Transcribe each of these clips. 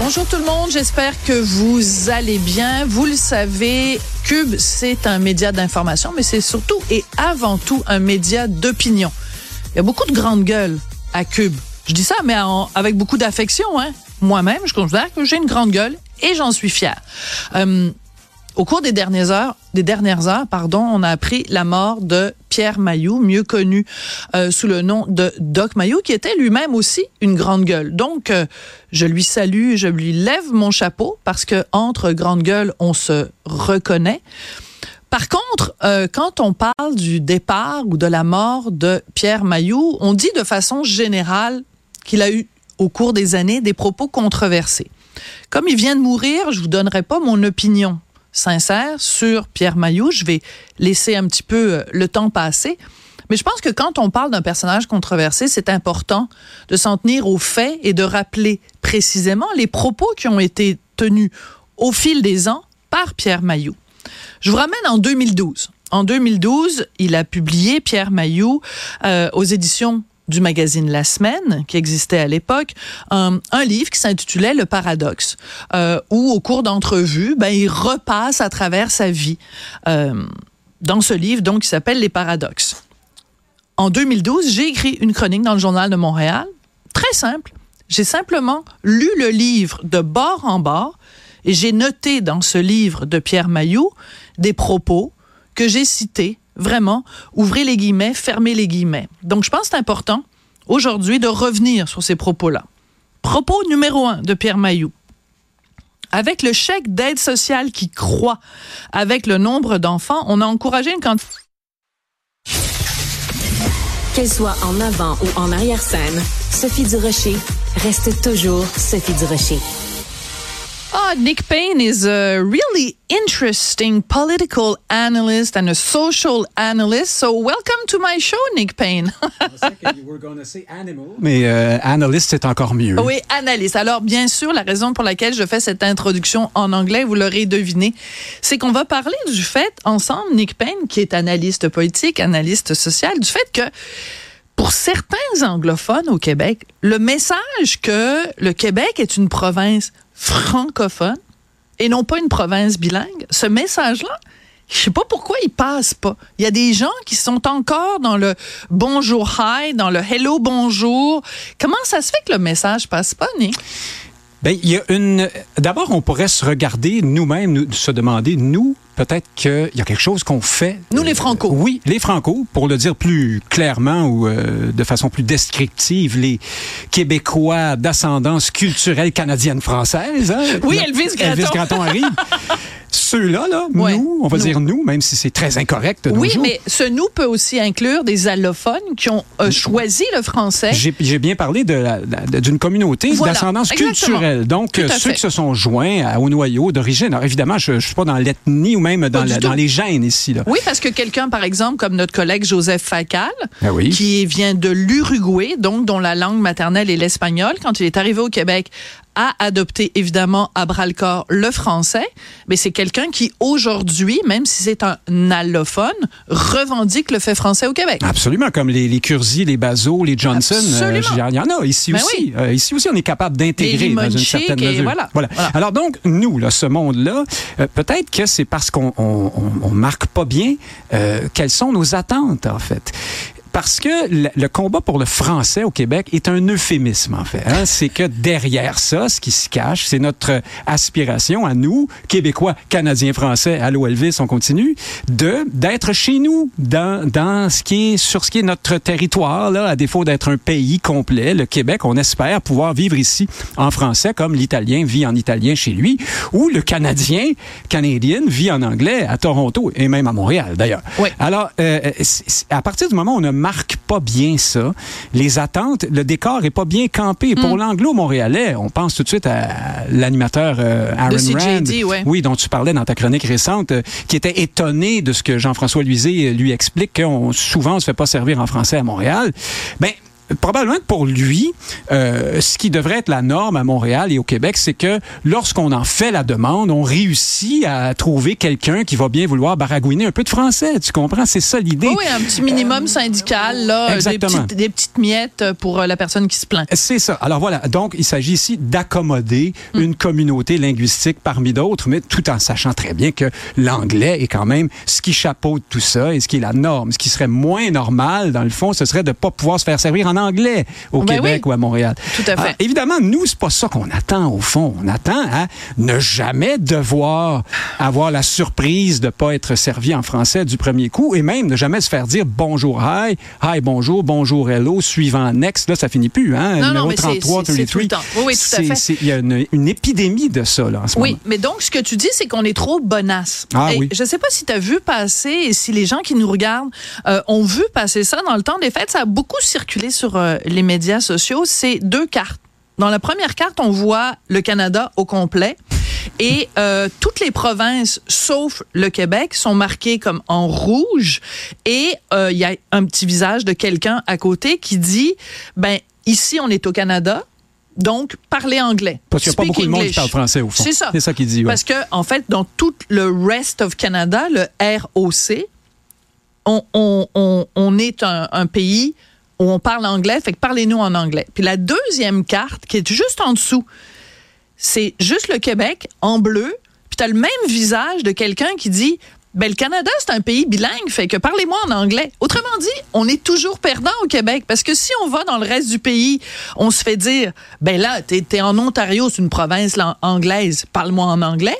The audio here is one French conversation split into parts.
Bonjour tout le monde, j'espère que vous allez bien. Vous le savez, Cube, c'est un média d'information, mais c'est surtout et avant tout un média d'opinion. Il y a beaucoup de grandes gueules à Cube. Je dis ça, mais avec beaucoup d'affection. Hein? Moi-même, je considère que j'ai une grande gueule et j'en suis fière. Euh, au cours des dernières heures, des dernières heures, pardon, on a appris la mort de Pierre Mailloux, mieux connu euh, sous le nom de Doc Mailloux, qui était lui-même aussi une grande gueule. Donc, euh, je lui salue, je lui lève mon chapeau parce que entre grandes gueules, on se reconnaît. Par contre, euh, quand on parle du départ ou de la mort de Pierre Mailloux, on dit de façon générale qu'il a eu au cours des années des propos controversés. Comme il vient de mourir, je vous donnerai pas mon opinion sincère sur Pierre Mailloux. Je vais laisser un petit peu euh, le temps passer. Mais je pense que quand on parle d'un personnage controversé, c'est important de s'en tenir aux faits et de rappeler précisément les propos qui ont été tenus au fil des ans par Pierre Mailloux. Je vous ramène en 2012. En 2012, il a publié, Pierre Mailloux, euh, aux éditions du magazine La Semaine, qui existait à l'époque, un, livre qui s'intitulait Le Paradoxe, euh, où au cours d'entrevues, ben, il repasse à travers sa vie euh, dans ce livre, donc, qui s'appelle Les Paradoxes. En 2012, j'ai écrit une chronique dans le Journal de Montréal, très simple. J'ai simplement lu le livre de bord en bord et j'ai noté dans ce livre de Pierre Mailloux des propos que j'ai cités vraiment, ouvrez les guillemets, fermez les guillemets. Donc, je pense que c'est important aujourd'hui de revenir sur ces propos-là. Propos numéro un de Pierre Mailloux. Avec le chèque d'aide sociale qui croît avec le nombre d'enfants, on a encouragé une quantité. Qu'elle soit en avant ou en arrière-scène, Sophie Durocher reste toujours Sophie Durocher. Oh, Nick Payne is a really interesting political analyst and a social analyst. So welcome to my show, Nick Payne. Mais euh, analyst, c'est encore mieux. Oui, analyste. Alors, bien sûr, la raison pour laquelle je fais cette introduction en anglais, vous l'aurez deviné, c'est qu'on va parler du fait, ensemble, Nick Payne, qui est analyste politique, analyste social, du fait que pour certains anglophones au Québec, le message que le Québec est une province francophone et non pas une province bilingue, ce message-là, je sais pas pourquoi il passe pas. Il y a des gens qui sont encore dans le bonjour hi, dans le hello bonjour. Comment ça se fait que le message passe pas, Nick? Ben, il y a une. D'abord, on pourrait se regarder nous-mêmes, se demander, nous, peut-être qu'il y a quelque chose qu'on fait. Nous, les Franco. oui, les Franco, pour le dire plus clairement ou euh, de façon plus descriptive, les Québécois d'ascendance culturelle canadienne-française. Hein? Oui, Elvis Gratton. Elvis Gratton arrive. Ceux-là, là, nous, on va dire nous, même si c'est très incorrect. De oui, jours. mais ce nous peut aussi inclure des allophones qui ont euh, choisi le français. J'ai bien parlé d'une communauté d'ascendance culturelle. Donc, ceux qui se sont joints au noyau d'origine. Alors, évidemment, je ne suis pas dans l'ethnie ou même dans, dans, les gènes ici. Là. Oui, parce que quelqu'un, par exemple, comme notre collègue Joseph Facal, ah oui. qui vient de l'Uruguay, donc dont la langue maternelle est l'espagnol, quand il est arrivé au Québec, a adopté évidemment à bras le corps le français, mais c'est quelqu'un qui aujourd'hui, même si c'est un allophone, revendique le fait français au Québec. Absolument, comme les, les Curzi, les Bazot, les Johnson. Euh, il y en a ici ben aussi. Euh, ici aussi, on est capable d'intégrer dans une certaine mesure. Voilà. Voilà. Alors donc, nous, là, ce monde-là, euh, peut-être que c'est parce qu'on on, on, marque pas bien quelles sont nos attentes, en fait parce que le, combat pour le français au Québec est un euphémisme, en fait. Hein. C'est que derrière ça, ce qui se cache, c'est notre aspiration à nous, Québécois, Canadiens, Français, à l'OLV, on continue, de d'être chez nous, dans, dans ce qui est, sur ce qui est notre territoire, là, à défaut d'être un pays complet, le Québec, on espère pouvoir vivre ici en français, comme l'Italien vit en italien chez lui, ou le Canadien, Canadien vit en anglais à Toronto et même à Montréal, d'ailleurs. Oui. Alors, euh, à partir du moment où on a marque pas bien ça. Les attentes, le décor est pas bien campé. Pour Mm. l'anglo-montréalais, on pense tout de suite à l'animateur euh, Aaron De CJD, Rand, ouais. oui, dont tu parlais dans ta chronique récente, euh, qui était étonné de ce que Jean-François Luisé euh, lui explique qu'on souvent on se fait pas servir en français à Montréal. Ben Probablement que pour lui, euh, ce qui devrait être la norme à Montréal et au Québec, c'est que lorsqu'on en fait la demande, on réussit à trouver quelqu'un qui va bien vouloir baragouiner un peu de français. Tu comprends? C'est ça l'idée. Oui, un petit minimum syndical, là, euh, des petites, des petites miettes pour euh, la personne qui se plaint. C'est ça. Alors voilà, donc il s'agit ici d'accommoder Mm. une communauté linguistique parmi d'autres, mais tout en sachant très bien que l'anglais est quand même ce qui chapeaute tout ça et ce qui est la norme. Ce qui serait moins normal, dans le fond, ce serait de ne pas pouvoir se faire servir en anglais au Ben Québec oui. ou à Montréal. Tout à fait. Alors, évidemment, nous, c'est pas ça qu'on attend au fond. On attend à ne jamais devoir avoir la surprise de pas être servi en français du premier coup et même ne jamais se faire dire bonjour, hi, hi, bonjour, bonjour, hello, suivant next. Là, ça finit plus, hein? Non, non, Numéro mais c'est- 33, c'est- tout le 33. temps. Oui, oui, tout à C'est- fait. c'est- Il y a une, une épidémie de ça, là, en ce Oui, moment. mais donc, ce que tu dis, c'est qu'on est trop bonasse. Ah Et oui. Je sais pas si tu as vu passer et si les gens qui nous regardent euh, ont vu passer ça dans le temps des fêtes. Ça a beaucoup circulé sur euh, les médias sociaux. C'est deux cartes. Dans la première carte, on voit le Canada au complet. Et euh, toutes les provinces, sauf le Québec, sont marquées comme en rouge. Et euh, il y a un petit visage de quelqu'un à côté qui dit, ben ici on est au Canada, donc parlez anglais. Parce qu'il n'y a pas beaucoup de monde qui parle français, au fond. C'est ça. C'est ça qu'il dit, ouais. Parce que, en fait, dans tout le rest of Canada, le ROC, on, on, on, on est un, un pays où on parle anglais, fait que parlez-nous en anglais. Puis la deuxième carte, qui est juste en dessous, c'est juste le Québec en bleu, puis tu le même visage de quelqu'un qui dit ben, le Canada, c'est un pays bilingue, fait que parlez-moi en anglais. Autrement dit, on est toujours perdant au Québec parce que si on va dans le reste du pays, on se fait dire ben là, t'es es en Ontario, c'est une province anglaise, parle-moi en anglais.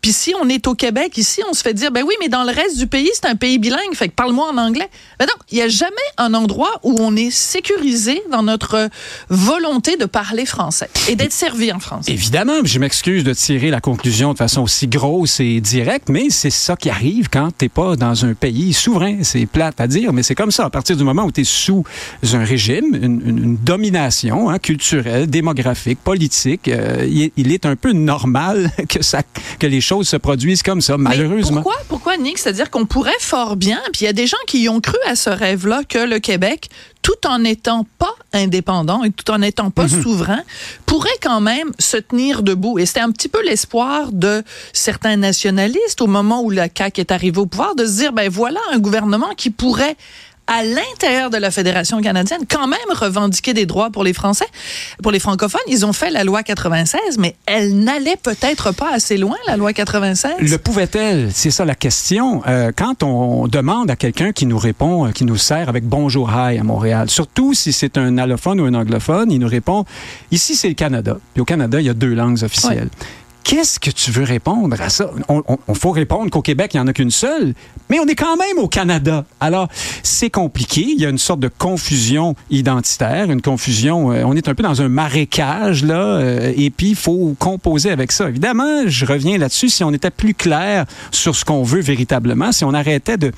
Puis si on est au Québec, ici, on se fait dire, ben oui, mais dans le reste du pays, c'est un pays bilingue, fait que parle-moi en anglais. Ben non, il n'y a jamais un endroit où on est sécurisé dans notre volonté de parler français et d'être servi en français. Évidemment, je m'excuse de tirer la conclusion de façon aussi grosse et directe, mais c'est ça qui arrive quand t'es pas dans un pays souverain. C'est plate à dire, mais c'est comme ça. À partir du moment où tu es sous un régime, une, domination hein, culturelle, démographique, politique, euh, il, il est un peu normal que, ça, que les choses se produisent comme ça, Mais malheureusement. pourquoi, pourquoi, Nick? C'est-à-dire qu'on pourrait fort bien, puis il y a des gens qui y ont cru à ce rêve-là, que le Québec, tout en n'étant pas indépendant et tout en n'étant pas Mhm. souverain, pourrait quand même se tenir debout. Et c'était un petit peu l'espoir de certains nationalistes au moment où la CAQ est arrivée au pouvoir, de se dire, ben voilà un gouvernement qui pourrait à l'intérieur de la Fédération canadienne, quand même revendiquer des droits pour les Français, pour les francophones. Ils ont fait la loi 96, mais elle n'allait peut-être pas assez loin, la loi 96. Le pouvait-elle? C'est ça la question. Euh, quand on demande à quelqu'un qui nous répond, euh, qui nous sert avec Bonjour Hi à Montréal, surtout si c'est un allophone ou un anglophone, il nous répond Ici, c'est le Canada. Puis au Canada, il y a deux langues officielles. Qu'est-ce que tu veux répondre à ça? On, on- on faut répondre qu'au Québec, il n'y en a qu'une seule, mais on est quand même au Canada. Alors, c'est compliqué. Il y a une sorte de confusion identitaire, une confusion. euh, on est un peu dans un marécage, là, euh, et puis il faut composer avec ça. Évidemment, je reviens là-dessus. Si on était plus clair sur ce qu'on veut véritablement, si on arrêtait de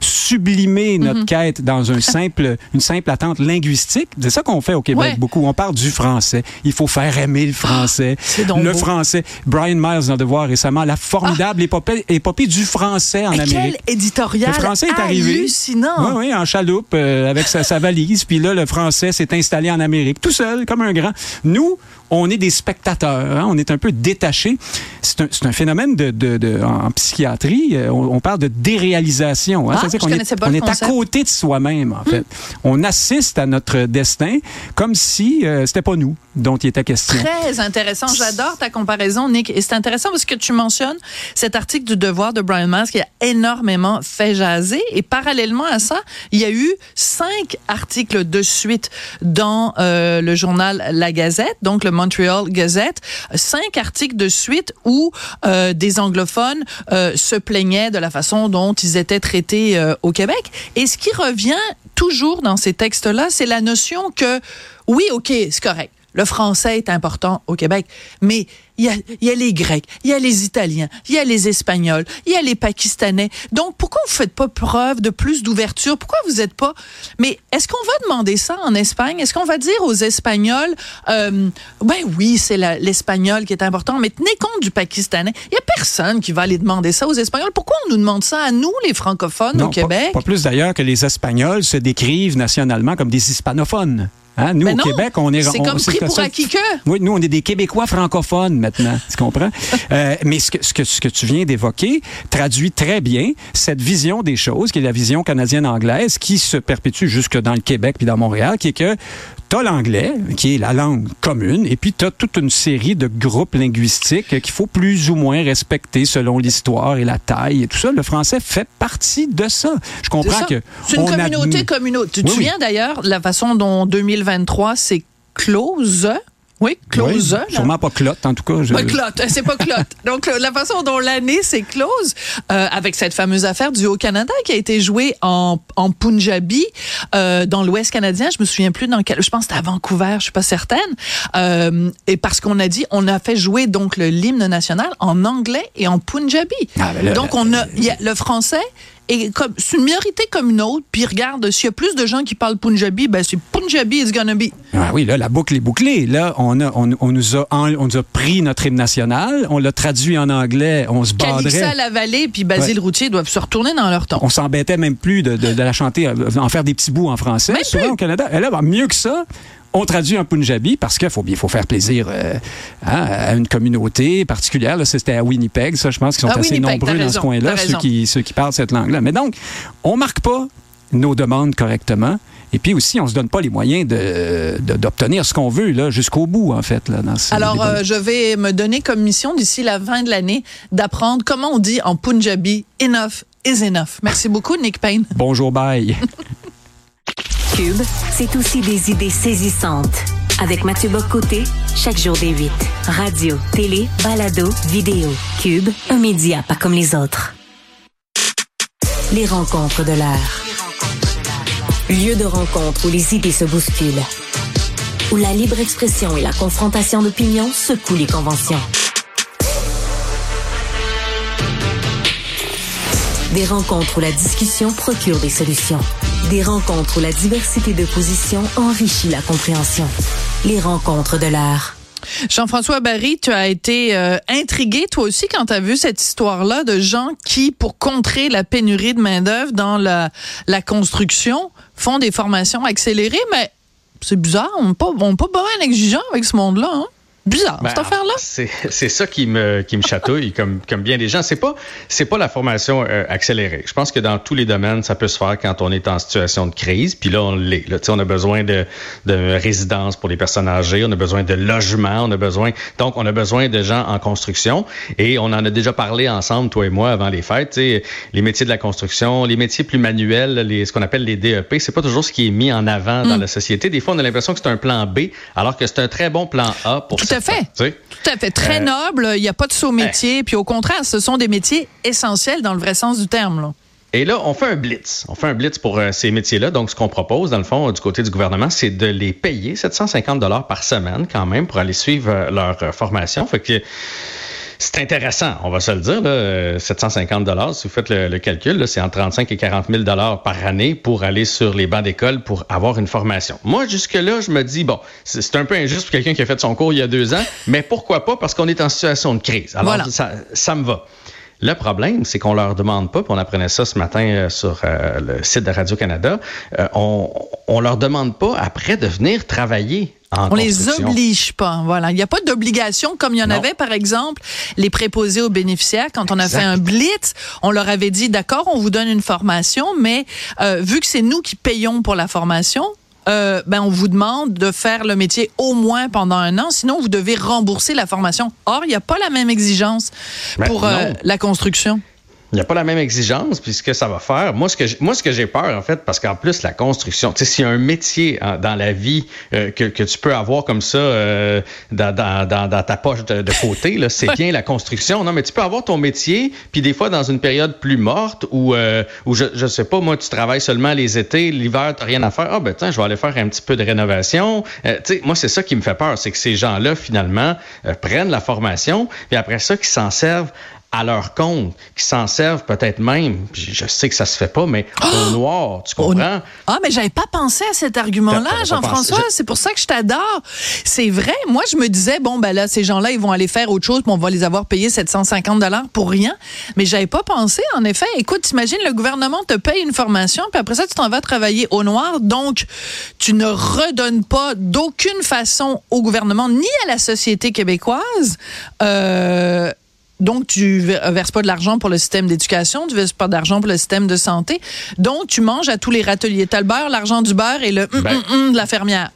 sublimer notre Mhm. quête dans un simple, une simple attente linguistique, c'est ça qu'on fait au Québec Ouais. beaucoup. On parle du français. Il faut faire aimer le français. le beau. français. Brian Miles dans Devoir récemment, la formidable épopée, épopée du français en Amérique. Quel éditorial Le français est arrivé. hallucinant. Oui, oui, en chaloupe, euh, avec sa, sa valise. Puis là, le français s'est installé en Amérique, tout seul, comme un grand. Nous, on est des spectateurs. hein, on est un peu détachés. C'est un, phénomène de, de- de- en psychiatrie. euh, on, on parle de déréalisation. hein. Ah, C'est-à-dire qu'on est, on est à côté de soi-même, en fait. On assiste à notre destin comme si euh, c'était pas nous dont il était question. Très intéressant. J'adore ta comparaison, Nick. Et c'est intéressant parce que tu mentionnes cet article du Devoir de Brian Miles qui a énormément fait jaser. Et parallèlement à ça, il y a eu cinq articles de suite dans euh, le journal La Gazette, donc le Montreal Gazette. Cinq articles de suite où euh, des anglophones euh, se plaignaient de la façon dont ils étaient traités euh, au Québec. Et ce qui revient toujours dans ces textes-là, c'est la notion que, oui, OK, c'est correct. le français est important au Québec, mais il y a, y a les Grecs, il y a les Italiens, il y a les Espagnols, il y a les Pakistanais. Donc, pourquoi vous faites pas preuve de plus d'ouverture? Pourquoi vous êtes pas... Mais est-ce qu'on va demander ça en Espagne? Est-ce qu'on va dire aux Espagnols, euh, ben oui, c'est l'espagnol qui est important, mais tenez compte du Pakistanais. Il y a personne qui va aller demander ça aux Espagnols. Pourquoi on nous demande ça à nous, les francophones, au Québec? Pas, pas plus d'ailleurs que les Espagnols se décrivent nationalement comme des hispanophones. Hein? Nous, Ben au non, Québec, on est... c'est comme pris pour acquis que. Oui, nous, on est des Québécois francophones maintenant, tu comprends? Euh, mais ce que, ce, que, ce que tu viens d'évoquer traduit très bien cette vision des choses, qui est la vision canadienne-anglaise, qui se perpétue jusque dans le Québec puis dans Montréal, qui est que tu as l'anglais, qui est la langue commune, et puis tu as toute une série de groupes linguistiques qu'il faut plus ou moins respecter selon l'histoire et la taille et tout ça. Le français fait partie de ça. Je comprends que... C'est une communauté admet- communauté. Tu te Oui, d'ailleurs de la façon dont 2023 c'est close? Oui, close. Oui, sûrement pas clotte, en tout cas. je- Pas clotte, c'est pas clotte. Donc la façon dont l'année c'est close, euh, avec cette fameuse affaire du Haut-Canada qui a été jouée en, en Punjabi euh, dans l'Ouest canadien, je me souviens plus dans quel, je pense que c'était à Vancouver, je suis pas certaine. Euh, et parce qu'on a dit, on a fait jouer donc le l'hymne national en anglais et en Punjabi. Ah, ben là, donc on a, y a le français. Et comme c'est une minorité comme une autre, puis regarde, s'il y a plus de gens qui parlent Punjabi, ben c'est Punjabi is gonna be. Ah oui, là, la boucle est bouclée. Là, on, a, on, on nous a, on nous a pris notre hymne national, on l'a traduit en anglais, on se Calixa baderait. la vallée puis Basile Ouais. Routier doivent se retourner dans leur ton. On s'embêtait même plus de, de- de la chanter, euh, en faire des petits bouts en français, Même souvent plus. au Canada. Et là, ben, mieux que ça, on traduit en punjabi parce qu'il faut bien faut faire plaisir euh, hein, à une communauté particulière. Là, c'était à Winnipeg, ça, je pense qu'ils sont À assez Winnipeg, nombreux dans ce coin-là, ceux qui, ceux qui parlent cette langue-là. Mais donc, on marque pas nos demandes correctement. Et puis aussi, on se donne pas les moyens de- de- d'obtenir ce qu'on veut là jusqu'au bout, en fait. Là, dans Alors, euh, je vais me donner comme mission d'ici la fin de l'année d'apprendre comment on dit en Punjabi enough is enough. Merci beaucoup, Nick Payne. Bonjour, bye. Cube, c'est aussi des idées saisissantes. Avec Mathieu Bocoté, chaque jour des 8. Radio, télé, balado, vidéo. Cube, un média pas comme les autres. Les rencontres de l'heure. Lieu de rencontre où les idées se bousculent. Où la libre expression et la confrontation d'opinions secouent les conventions. Des rencontres où la discussion procure des solutions. Des rencontres où la diversité de positions enrichit la compréhension. Les rencontres de l'art. Jean-François Barry, tu as été euh, intrigué toi aussi quand tu as vu cette histoire-là de gens qui, pour contrer la pénurie de main-d'œuvre dans la, construction, font des formations accélérées, mais c'est bizarre, on n'est pas, pas exigeant avec ce monde-là. Hein? Bizarre, Ben, cette affaire-là. C'est c'est ça qui me, qui me chatouille, comme, comme bien des gens. C'est pas, c'est pas la formation euh, accélérée. Je pense que dans tous les domaines, ça peut se faire quand on est en situation de crise. Puis là, on l'est. Là, Tu sais, on a besoin de, de résidence pour les personnes âgées, on a besoin de logement, on a besoin. Donc, on a besoin de gens en construction. Et on en a déjà parlé ensemble, toi et moi, avant les fêtes. Les métiers de la construction, les métiers plus manuels, les, ce qu'on appelle les DEP, c'est pas toujours ce qui est mis en avant Mm. dans la société. Des fois, on a l'impression que c'est un plan B, alors que c'est un très bon plan A pour Tout à fait. Tout à fait. Très Euh, noble. Il n'y a pas de saut métier. Puis au contraire, ce sont des métiers essentiels dans le vrai sens du terme. Là. Et là, on fait un blitz. On fait un blitz pour euh, ces métiers-là. Donc, ce qu'on propose, dans le fond, du côté du gouvernement, c'est de les payer 750 dollars par semaine quand même pour aller suivre euh, leur formation. Fait que c'est intéressant, on va se le dire. Là, euh, 750 dollars, si vous faites le, le calcul, c'est entre 35 et 40 000 dollars par année pour aller sur les bancs d'école pour avoir une formation. Moi, jusque-là, je me dis, bon, c'est un peu injuste pour quelqu'un qui a fait son cours il y a deux ans, mais pourquoi pas? Parce qu'on est en situation de crise. Alors, Voilà. ça, ça me va. Le problème, c'est qu'on leur demande pas, puis on apprenait ça ce matin euh, sur euh, le site de Radio-Canada, euh, on, on leur demande pas après de venir travailler On les oblige pas. Voilà. Il n'y a pas d'obligation comme il y en Non. avait, par exemple, les préposés aux bénéficiaires. Quand on a Exact. fait un blitz, on leur avait dit, d'accord, on vous donne une formation, mais euh, vu que c'est nous qui payons pour la formation, euh, ben on vous demande de faire le métier au moins pendant un an, sinon vous devez rembourser la formation. Or, il n'y a pas la même exigence Ben, pour euh, la construction. Il n'y a pas la même exigence, puis ce que ça va faire. Moi, ce que moi, ce que j'ai peur, en fait, parce qu'en plus, la construction, tu sais, s'il y a un métier hein, dans la vie euh, que, que, tu peux avoir comme ça euh, dans, dans, dans, ta poche de, côté, là, c'est bien la construction. Non, mais tu peux avoir ton métier, puis des fois, dans une période plus morte, où, euh, où je, je sais pas, moi, tu travailles seulement les étés, l'hiver, tu rien à faire. Ah, ben, tiens, je vais aller faire un petit peu de rénovation. tu sais, moi, c'est ça qui me fait peur, c'est que ces gens-là, finalement, prennent la formation, puis après ça, qu'ils s'en servent à leur compte, qui s'en servent peut-être même, je sais que ça se fait pas, mais au oh! noir, tu comprends? Ah, mais j'avais pas pensé à cet argument-là, Jean-François. C'est pour ça que je t'adore. C'est vrai. Moi, je me disais, bon, ben là, ces gens-là, ils vont aller faire autre chose, puis on va les avoir payés 750 dollars pour rien. Mais j'avais pas pensé, en effet. Écoute, t'imagines, le gouvernement te paye une formation, puis après ça, tu t'en vas travailler au noir. Donc, tu ne redonnes pas d'aucune façon au gouvernement ni à la société québécoise. Euh, donc, tu verses pas de l'argent pour le système d'éducation, tu verses pas d'argent pour le système de santé. Donc, tu manges à tous les râteliers. Tu as le beurre, l'argent du beurre et le hum, ben, hum, hum de la fermière.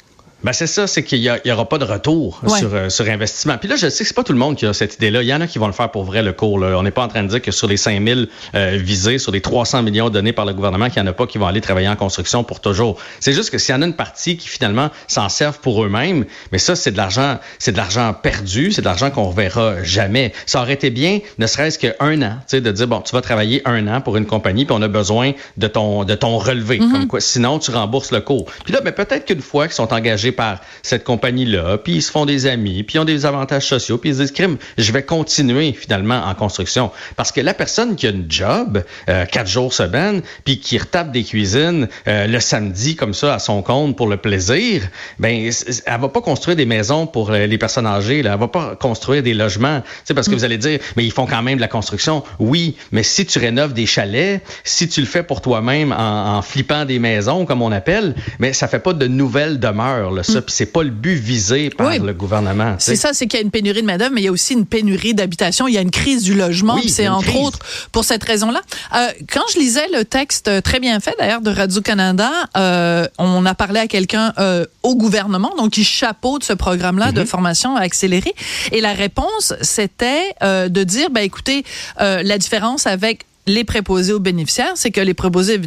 Ben c'est ça, c'est qu'il n'y aura pas de retour sur, euh, sur investissement. Puis là, je sais que c'est pas tout le monde qui a cette idée-là. Il y en a qui vont le faire pour vrai le cours. Là. On n'est pas en train de dire que sur les 5000 euh, visés, sur les 300 millions donnés par le gouvernement, qu'il n'y en a pas qui vont aller travailler en construction pour toujours. C'est juste que s'il y en a une partie qui finalement s'en servent pour eux-mêmes, mais ça, c'est de l'argent, c'est de l'argent perdu, c'est de l'argent qu'on reverra jamais. Ça aurait été bien, ne serait-ce qu'un an, tu sais, de dire bon, tu vas travailler un an pour une compagnie, puis on a besoin de ton de ton relevé, mm-hmm. comme quoi. Sinon, tu rembourses le cours. Puis là, ben, peut-être qu'une fois qu'ils sont engagés par cette compagnie-là, puis ils se font des amis, puis ils ont des avantages sociaux, puis ils se disent, crime, je vais continuer finalement en construction. Parce que la personne qui a une job, euh, quatre jours semaine, puis qui retape des cuisines euh, le samedi comme ça à son compte pour le plaisir, ben elle va pas construire des maisons pour les personnes âgées, là. elle va pas construire des logements. Sais, parce que mm. vous allez dire, mais ils font quand même de la construction. Oui, mais si tu rénoves des chalets, si tu le fais pour toi-même en, en, flippant des maisons, comme on appelle, mais ça fait pas de nouvelles demeures. Là, ça, mm c'est pas le but visé par le gouvernement. C'est ça, c'est qu'il y a une pénurie de main-d'œuvre, mais il y a aussi une pénurie d'habitation. Il y a une crise du logement. c'est entre autres pour cette raison-là. Euh, quand je lisais le texte euh, très bien fait d'ailleurs de Radio Canada, euh, on a parlé à quelqu'un euh, au gouvernement, donc qui chapeaute ce programme-là de mhm. formation accélérée, et la réponse c'était de dire, ben écoutez, la différence avec les préposés aux bénéficiaires, c'est que les préposés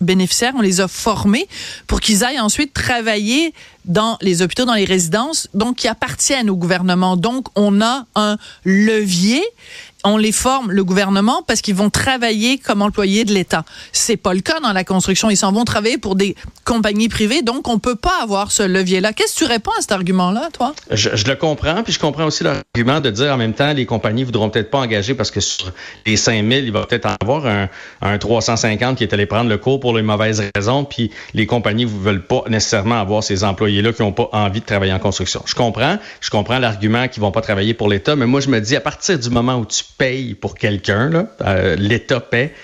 bénéficiaires, on les a formés pour qu'ils aillent ensuite travailler dans les hôpitaux, dans les résidences, donc qui appartiennent au gouvernement. Donc, on a un levier on les forme, le gouvernement, parce qu'ils vont travailler comme employés de l'État. C'est pas le cas dans la construction. Ils s'en vont travailler pour des compagnies privées, donc on peut pas avoir ce levier-là. Qu'est-ce que tu réponds à cet argument-là, toi? Je, le comprends, puis je comprends aussi l'argument de dire en même temps, les compagnies voudront peut-être pas engager parce que sur les 5000, il va peut-être avoir un, un 350 qui est allé prendre le cours pour les mauvaises raisons, puis les compagnies ne veulent pas nécessairement avoir ces employés-là qui n'ont pas envie de travailler en construction. Je comprends, je comprends l'argument qu'ils vont pas travailler pour l'État, mais moi, je me dis, à partir du moment où tu payes pour quelqu'un, euh, l'État paie,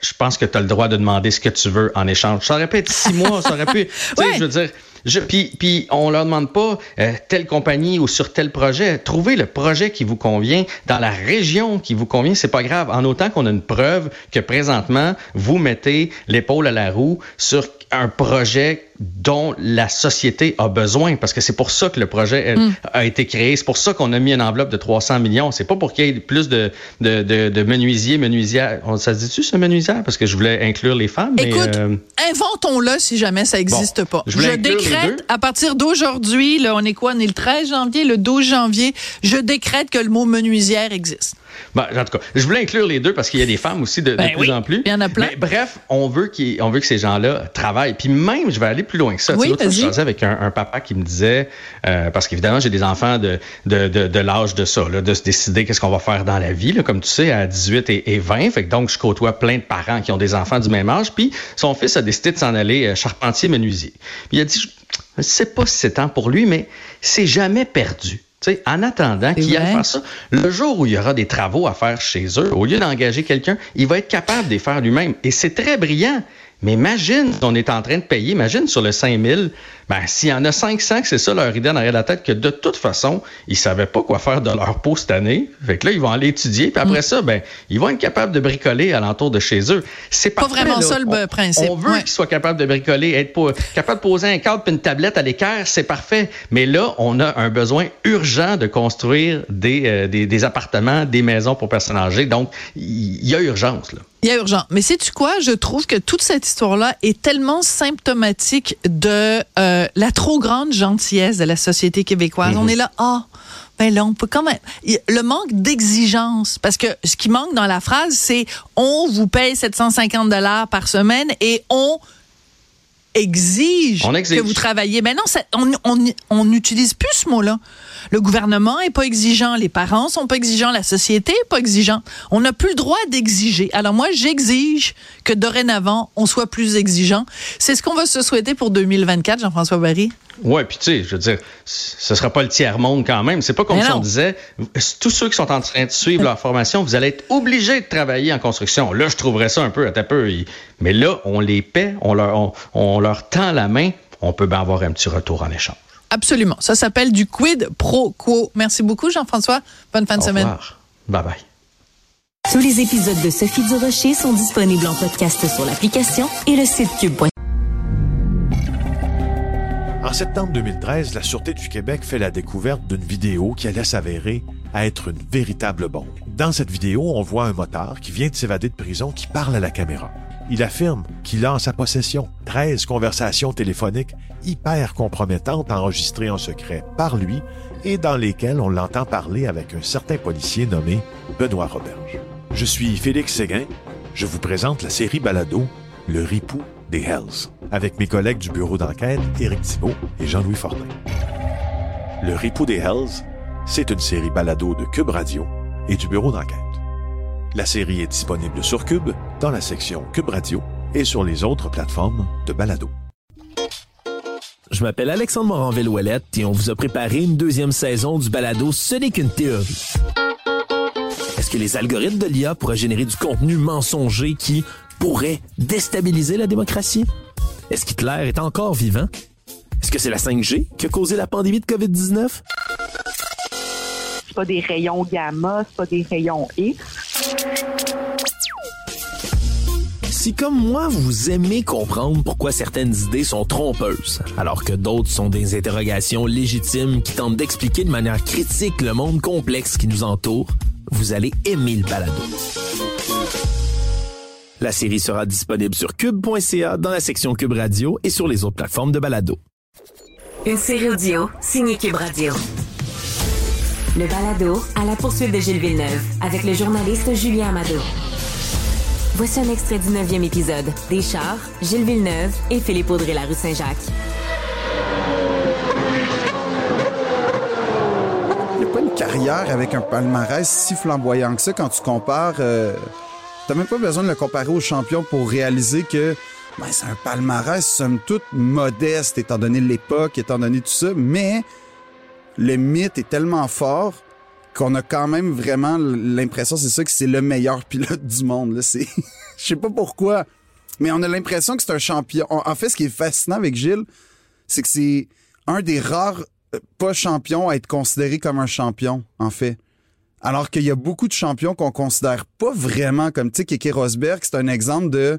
je pense que tu as le droit de demander ce que tu veux en échange. Ça aurait pu être six mois, ça aurait pu. Je veux dire. Je, puis, puis on leur demande pas euh, telle compagnie ou sur tel projet. Trouvez le projet qui vous convient dans la région qui vous convient, c'est pas grave. En autant qu'on a une preuve que présentement vous mettez l'épaule à la roue sur un projet dont la société a besoin, parce que c'est pour ça que le projet mm. a été créé. C'est pour ça qu'on a mis une enveloppe de 300 millions. C'est pas pour qu'il y ait plus de, de, de, de menuisiers, menuisières. Ça se dit-tu, ce menuisière? Parce que je voulais inclure les femmes. Écoute, euh, inventons-le si jamais ça n'existe pas. Je, je décrète, à partir d'aujourd'hui, on est quoi? On est le 13 janvier, le 12 janvier, je décrète que le mot menuisière existe. Ben, en tout cas, je voulais inclure les deux parce qu'il y a des femmes aussi de, ben plus en plus. Il y en a plein. Mais, bref, on veut, on veut que ces gens-là travaillent. Puis même, je vais aller plus loin que ça. Oui, tu sais, avec un, papa qui me disait, euh, parce qu'évidemment, j'ai des enfants de, de, de, de l'âge de ça, là, de se décider qu'est-ce qu'on va faire dans la vie, là, comme tu sais, à 18 et, 20. Fait que donc, je côtoie plein de parents qui ont des enfants du même âge. Puis son fils a décidé de s'en aller euh, charpentier-menuisier. Puis il a dit, je sais pas si c'est temps pour lui, mais c'est jamais perdu en attendant qu'il aille faire ça, le jour où il y aura des travaux à faire chez eux, au lieu d'engager quelqu'un, il va être capable de les faire lui-même. Et c'est très brillant. Mais imagine, on est en train de payer, imagine sur le 5000, ben, s'il y en a 500 que c'est ça leur idée en arrière de la tête, que de toute façon, ils savaient pas quoi faire de leur peau cette année. Fait que là, ils vont aller étudier, puis après mm. ça, ben, ils vont être capables de bricoler alentour de chez eux. C'est pas vraiment ça le principe. On veut qu'ils soient capables de bricoler, être capable de poser un cadre puis une tablette à l'équerre, c'est parfait. Mais là, on a un besoin urgent de construire des, euh, des, des appartements, des maisons pour personnes âgées. Donc, il y a urgence, là. Il y a urgence. Mais sais-tu quoi? Je trouve que toute cette histoire-là est tellement symptomatique de euh, la trop grande gentillesse de la société québécoise. On mhm. est là, ah, ben là, on peut quand même. Le manque d'exigence, parce que ce qui manque dans la phrase, c'est on vous paye 750 dollars par semaine et on exige, que vous travaillez. Mais non, on n'utilise plus ce mot-là. Le gouvernement est pas exigeant, les parents sont pas exigeants, la société est pas exigeante. On n'a plus le droit d'exiger. Alors moi, j'exige que dorénavant, on soit plus exigeant. C'est ce qu'on va se souhaiter pour 2024, Jean-François Barry. Oui, puis tu sais, je veux dire, ce sera pas le tiers-monde quand même. C'est pas comme si on disait, tous ceux qui sont en train de suivre leur formation, vous allez être obligés de travailler en construction. Là, je trouverais ça un peu à peu. Mais là, on les paie, on leur, on, leur tend la main, on peut bien avoir un petit retour en échange. Absolument. Ça s'appelle du quid pro quo. Merci beaucoup, Jean-François. Bonne fin de semaine. Revoir. Bye bye. Tous les épisodes de Sophie Durocher sont disponibles en podcast sur l'application et le site cube. En septembre 2013, la Sûreté du Québec fait la découverte d'une vidéo qui allait s'avérer à être une véritable bombe. Dans cette vidéo, on voit un motard qui vient de s'évader de prison qui parle à la caméra. Il affirme qu'il a en sa possession 13 conversations téléphoniques hyper compromettantes enregistrées en secret par lui et dans lesquelles on l'entend parler avec un certain policier nommé Benoît Roberge. Je suis Félix Séguin. Je vous présente la série Balado, Le Ripou des Hells, avec mes collègues du bureau d'enquête, Éric Thibault et Jean-Louis Fortin. Le Ripou des Hells, c'est une série balado de Cube Radio et du bureau d'enquête. La série est disponible sur Cube, dans la section Cube Radio et sur les autres plateformes de balado. Je m'appelle Alexandre Moranville-Ouellette et on vous a préparé une deuxième saison du balado Ce n'est qu'une théorie. Est-ce que les algorithmes de l'IA pourraient générer du contenu mensonger qui pourrait déstabiliser la démocratie? Est-ce qu'Hitler est encore vivant? Est-ce que c'est la 5G qui a causé la pandémie de COVID-19? C'est pas des rayons gamma, c'est pas des rayons X si comme moi, vous aimez comprendre pourquoi certaines idées sont trompeuses, alors que d'autres sont des interrogations légitimes qui tentent d'expliquer de manière critique le monde complexe qui nous entoure, vous allez aimer le balado. La série sera disponible sur cube.ca dans la section Cube Radio et sur les autres plateformes de balado. Une série audio signée Cube Radio. Le balado à la poursuite de Gilles Villeneuve avec le journaliste Julien Amado. Voici un extrait du neuvième épisode des Chars, Gilles Villeneuve et Philippe Audrey la rue Saint-Jacques. Il n'y a pas une carrière avec un palmarès si flamboyant que ça quand tu compares. Euh, T'as même pas besoin de le comparer aux champions pour réaliser que ben, c'est un palmarès somme toute modeste étant donné l'époque, étant donné tout ça, mais le mythe est tellement fort qu'on a quand même vraiment l'impression, c'est ça, que c'est le meilleur pilote du monde. Là. C'est, je sais pas pourquoi, mais on a l'impression que c'est un champion. En fait, ce qui est fascinant avec Gilles, c'est que c'est un des rares euh, pas champions à être considéré comme un champion, en fait. Alors qu'il y a beaucoup de champions qu'on considère pas vraiment comme, tu sais, Rosberg, c'est un exemple de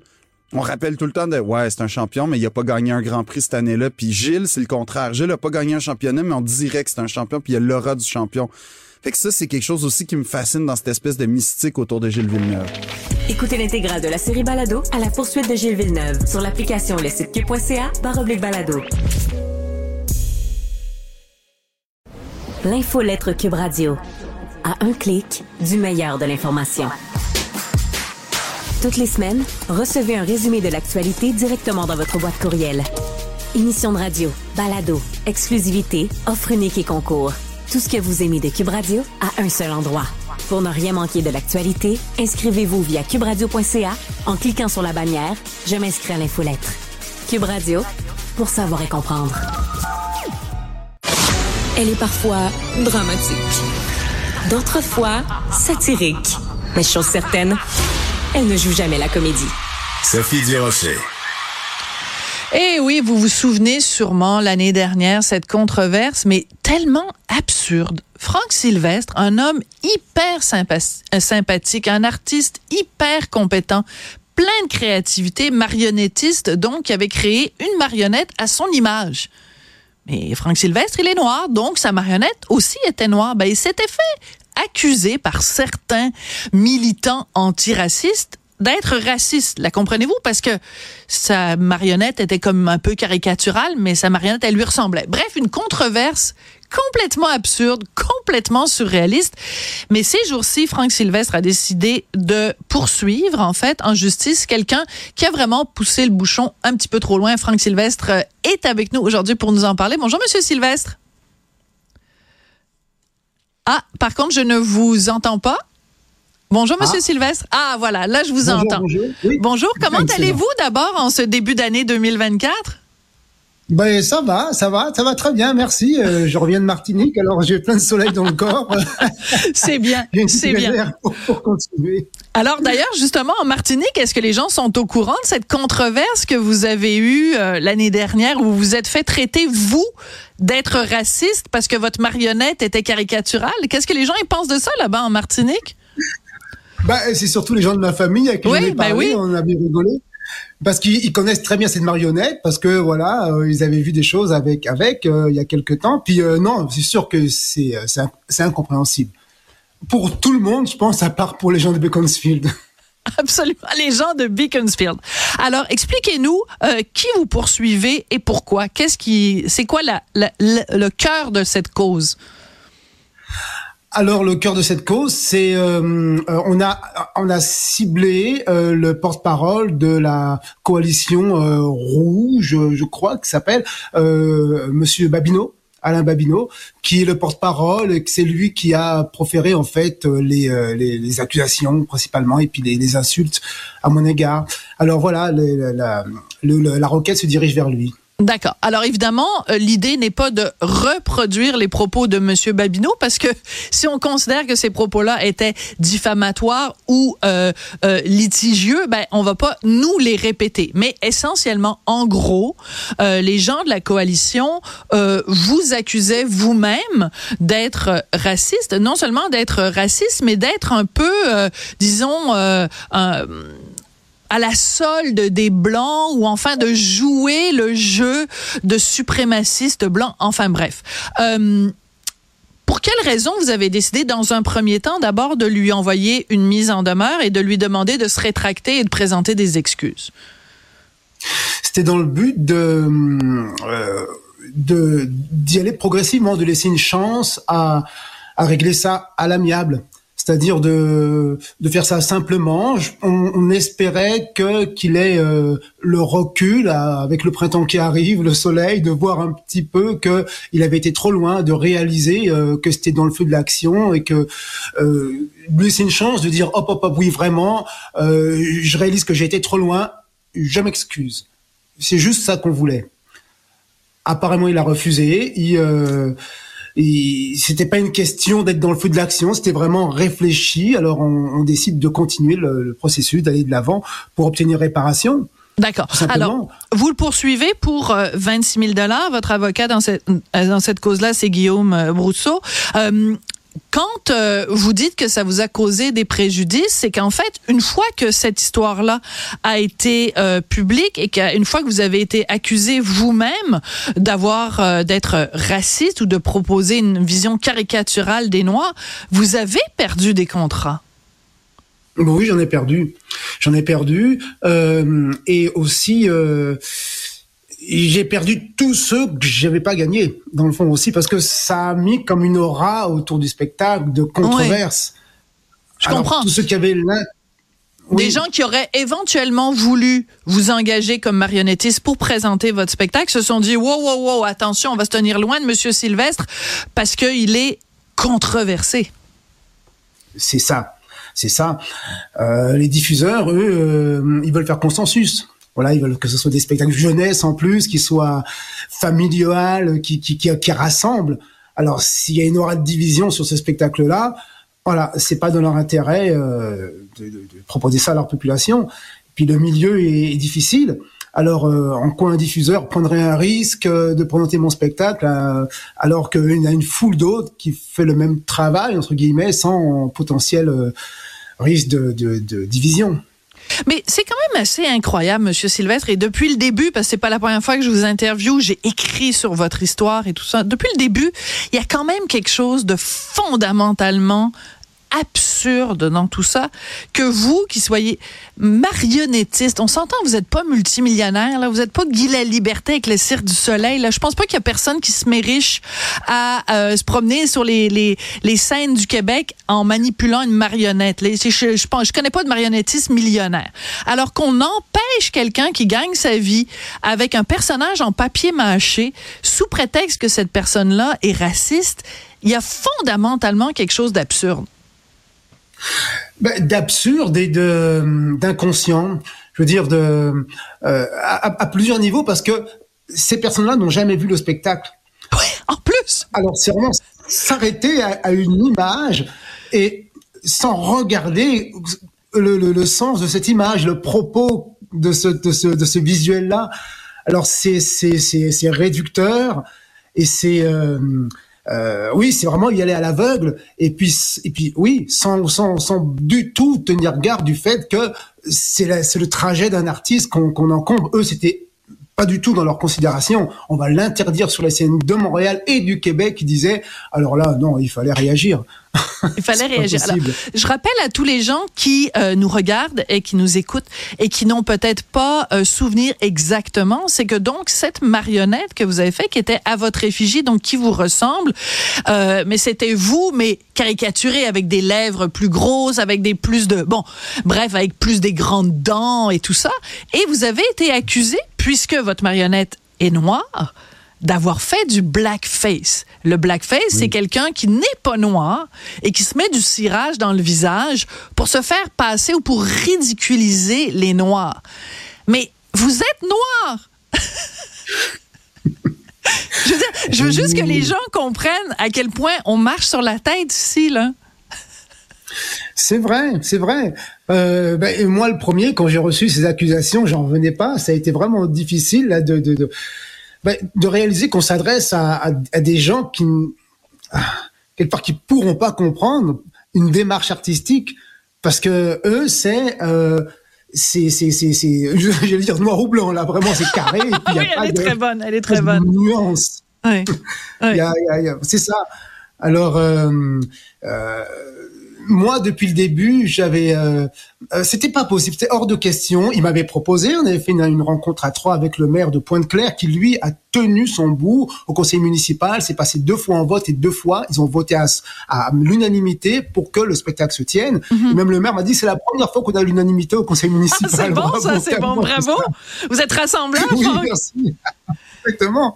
on rappelle tout le temps de ouais, c'est un champion, mais il a pas gagné un grand prix cette année-là. Puis Gilles, c'est le contraire. Gilles a pas gagné un championnat, mais on dirait que c'est un champion, puis il a l'aura du champion. Fait que ça, c'est quelque chose aussi qui me fascine dans cette espèce de mystique autour de Gilles Villeneuve. Écoutez l'intégrale de la série Balado à la poursuite de Gilles Villeneuve sur l'application le site cube.ca balado. L'infolettre Cube Radio. À un clic, du meilleur de l'information. Toutes les semaines, recevez un résumé de l'actualité directement dans votre boîte courriel. Émission de radio, balado, exclusivité, offre unique et concours. Tout ce que vous aimez de Cube Radio à un seul endroit. Pour ne rien manquer de l'actualité, inscrivez-vous via cuberadio.ca en cliquant sur la bannière Je m'inscris à l'infolettre. Cube Radio, pour savoir et comprendre. Elle est parfois dramatique, d'autres fois satirique. Mais chose certaine, elle ne joue jamais la comédie. Sophie Durocher. Eh oui, vous vous souvenez sûrement l'année dernière, cette controverse, mais tellement absurde. Franck Sylvestre, un homme hyper euh, sympathique, un artiste hyper compétent, plein de créativité, marionnettiste, donc, qui avait créé une marionnette à son image. Mais Franck Sylvestre, il est noir, donc sa marionnette aussi était noire. Ben, il s'était fait accuser par certains militants antiracistes d'être raciste. La comprenez-vous? Parce que sa marionnette était comme un peu caricaturale, mais sa marionnette, elle lui ressemblait. Bref, une controverse complètement absurde, complètement surréaliste. Mais ces jours-ci, Franck Sylvestre a décidé de poursuivre, en fait, en justice, quelqu'un qui a vraiment poussé le bouchon un petit peu trop loin. Franck Sylvestre est avec nous aujourd'hui pour nous en parler. Bonjour, Monsieur Sylvestre. Ah, par contre, je ne vous entends pas. Bonjour, Monsieur ah. Sylvestre. Ah, voilà, là, je vous entends. Bonjour, bonjour. comment allez-vous d'abord en ce début d'année 2024? Ben ça va, ça va, ça va très bien, merci. Euh, je reviens de Martinique, alors j'ai plein de soleil dans le corps. c'est bien, c'est bien. Pour, continuer. Alors d'ailleurs, justement, en Martinique, est-ce que les gens sont au courant de cette controverse que vous avez eue euh, l'année dernière où vous vous êtes fait traiter, vous, d'être raciste parce que votre marionnette était caricaturale? Qu'est-ce que les gens ils pensent de ça là-bas en Martinique? Ben, c'est surtout les gens de ma famille à qui oui, ben oui. on a bien rigolé parce qu'ils connaissent très bien cette marionnette parce que voilà euh, ils avaient vu des choses avec avec euh, il y a quelque temps. Puis euh, non c'est sûr que c'est c'est incompréhensible. Pour tout le monde je pense à part pour les gens de Beaconsfield. Absolument, les gens de Beaconsfield. Alors, expliquez-nous qui vous poursuivez et pourquoi? Qu'est-ce qui, c'est quoi la, le cœur de cette cause? Alors le cœur de cette cause, c'est euh, euh, on a on a ciblé euh, le porte-parole de la coalition rouge, je crois, qui s'appelle Monsieur Babineau. Alain Babineau, qui est le porte-parole, c'est lui qui a proféré en fait les, les, accusations principalement et puis les, insultes à mon égard. Alors voilà, la, la requête se dirige vers lui. D'accord. Alors évidemment, euh, l'idée n'est pas de reproduire les propos de Monsieur Babineau parce que si on considère que ces propos-là étaient diffamatoires ou euh, euh, litigieux, ben on va pas nous les répéter. Mais essentiellement, en gros, euh, les gens de la coalition vous accusaient vous-même d'être raciste, non seulement d'être raciste, mais d'être un peu, disons, un à la solde des blancs ou enfin de jouer le jeu de suprémacistes blancs. Enfin bref. Euh, pour quelle raison vous avez décidé dans un premier temps d'abord de lui envoyer une mise en demeure et de lui demander de se rétracter et de présenter des excuses? C'était dans le but de... Euh, d'y aller progressivement, de laisser une chance à, à régler ça à l'amiable c'est-à-dire de, de faire ça simplement. On, espérait que qu'il ait euh, le recul avec le printemps qui arrive, le soleil, de voir un petit peu que il avait été trop loin, de réaliser euh, que c'était dans le feu de l'action et que euh, lui c'est une chance de dire hop hop hop oui vraiment, euh, je réalise que j'ai été trop loin, je m'excuse. C'est juste ça qu'on voulait. Apparemment il a refusé. Il c'était pas une question d'être dans le feu de l'action, c'était vraiment réfléchi. Alors on, décide de continuer le, processus, d'aller de l'avant pour obtenir réparation. D'accord. Alors, vous le poursuivez pour 26 euh, 000 dollars. Votre avocat dans cette, dans cette cause-là, c'est Guillaume euh, Brousseau. Euh, quand euh, vous dites que ça vous a causé des préjudices, c'est qu'en fait, une fois que cette histoire-là a été euh, publique et qu'une fois que vous avez été accusé vous-même d'avoir euh, d'être raciste ou de proposer une vision caricaturale des Noirs, vous avez perdu des contrats. Oui, j'en ai perdu. J'en ai perdu. et aussi j'ai perdu tous ceux que j'avais pas gagnés, dans le fond aussi, parce que ça a mis comme une aura autour du spectacle de controverse. Je comprends. Tous ceux qui avaient. Des gens qui auraient éventuellement voulu vous engager comme marionnettiste pour présenter votre spectacle se sont dit wow wow wow attention on va se tenir loin de Monsieur Sylvestre parce qu'il est controversé. C'est ça, c'est ça. Euh, les diffuseurs eux euh, ils veulent faire consensus. Voilà, ils veulent que ce soit des spectacles jeunesse en plus, qui soient familiales, qui, qui, qui, rassemblent. Alors, s'il y a une aura de division sur ce spectacle-là, voilà, c'est pas dans leur intérêt euh, de, de, de, proposer ça à leur population. Puis le milieu est, difficile. Alors, euh, en quoi un diffuseur prendrait un risque euh, de présenter mon spectacle euh, alors qu'il y a une foule d'autres qui fait le même travail entre guillemets sans potentiel risque de, de, de division. Mais c'est quand même assez incroyable, Monsieur Sylvestre. Et depuis le début, parce que c'est pas la première fois que je vous interviewe, j'ai écrit sur votre histoire et tout ça. Depuis le début, il y a quand même quelque chose de fondamentalement absurde dans tout ça que vous qui soyez marionnettiste, on s'entend, vous n'êtes pas multimillionnaire, là, vous n'êtes pas Guy la Liberté avec le Cirque du Soleil. Là. Je pense pas qu'il y a personne qui se met riche à euh, se promener sur les, les, les, scènes du Québec en manipulant une marionnette. je, je, je, je connais pas de marionnettiste millionnaire. Alors qu'on empêche quelqu'un qui gagne sa vie avec un personnage en papier mâché sous prétexte que cette personne-là est raciste, il y a fondamentalement quelque chose d'absurde ben, D'absurde et d'inconscient. Je veux dire de euh, à, plusieurs niveaux parce que ces personnes-là n'ont jamais vu le spectacle. Oui, en plus. Alors c'est vraiment s'arrêter à, une image et sans regarder le, le, le, sens de cette image, le propos de ce de ce, de ce visuel-là. Alors c'est réducteur et c'est euh, euh, oui, c'est vraiment y aller à l'aveugle. Et puis, et puis, oui, sans, sans, sans du tout tenir garde du fait que c'est le trajet d'un artiste qu'on qu'on encombre. Eux, c'était pas du tout dans leur considération. On va l'interdire sur la scène de Montréal et du Québec, qui disait, alors là, non, il fallait réagir. Il fallait réagir. Alors, je rappelle à tous les gens qui euh, nous regardent et qui nous écoutent et qui n'ont peut-être pas euh, souvenir exactement, c'est que donc cette marionnette que vous avez fait, qui était à votre effigie, donc qui vous ressemble, euh, mais c'était vous, mais caricaturé avec des lèvres plus grosses, avec des plus de bon, bref, avec plus des grandes dents et tout ça. Et vous avez été accusé puisque votre marionnette est noire d'avoir fait du blackface. Le blackface, c'est quelqu'un qui n'est pas noir et qui se met du cirage dans le visage pour se faire passer ou pour ridiculiser les noirs. Mais vous êtes noir! je, veux je veux juste que les gens comprennent à quel point on marche sur la tête ici, là. C'est vrai, c'est vrai. Euh, ben, moi, le premier, quand j'ai reçu ces accusations, j'en revenais pas. Ça a été vraiment difficile là, de, de, de ben, de réaliser qu'on s'adresse à, à, à, des gens qui, ah, quelque part, qui pourront pas comprendre une démarche artistique parce que eux, c'est euh, c'est c'est c'est c'est j'allais dire noir ou blanc là vraiment c'est carré et puis oui, elle est très bonne elle est très bonne nuance ouais. ouais. c'est ça alors euh, euh, moi, depuis le début, j'avais, euh, euh, c'était pas possible, c'était hors de question. Il m'avait proposé, on avait fait une, rencontre à trois avec le maire de Pointe-Claire, qui lui a tenu son bout au conseil municipal. C'est passé deux fois en vote et deux fois, ils ont voté à, à l'unanimité pour que le spectacle se tienne. Mhm. même le maire m'a dit, c'est la première fois qu'on a l'unanimité au conseil municipal. Ah, c'est bon, ça, c'est bon, bravo. Vous êtes rassemblés. oui, merci. Exactement.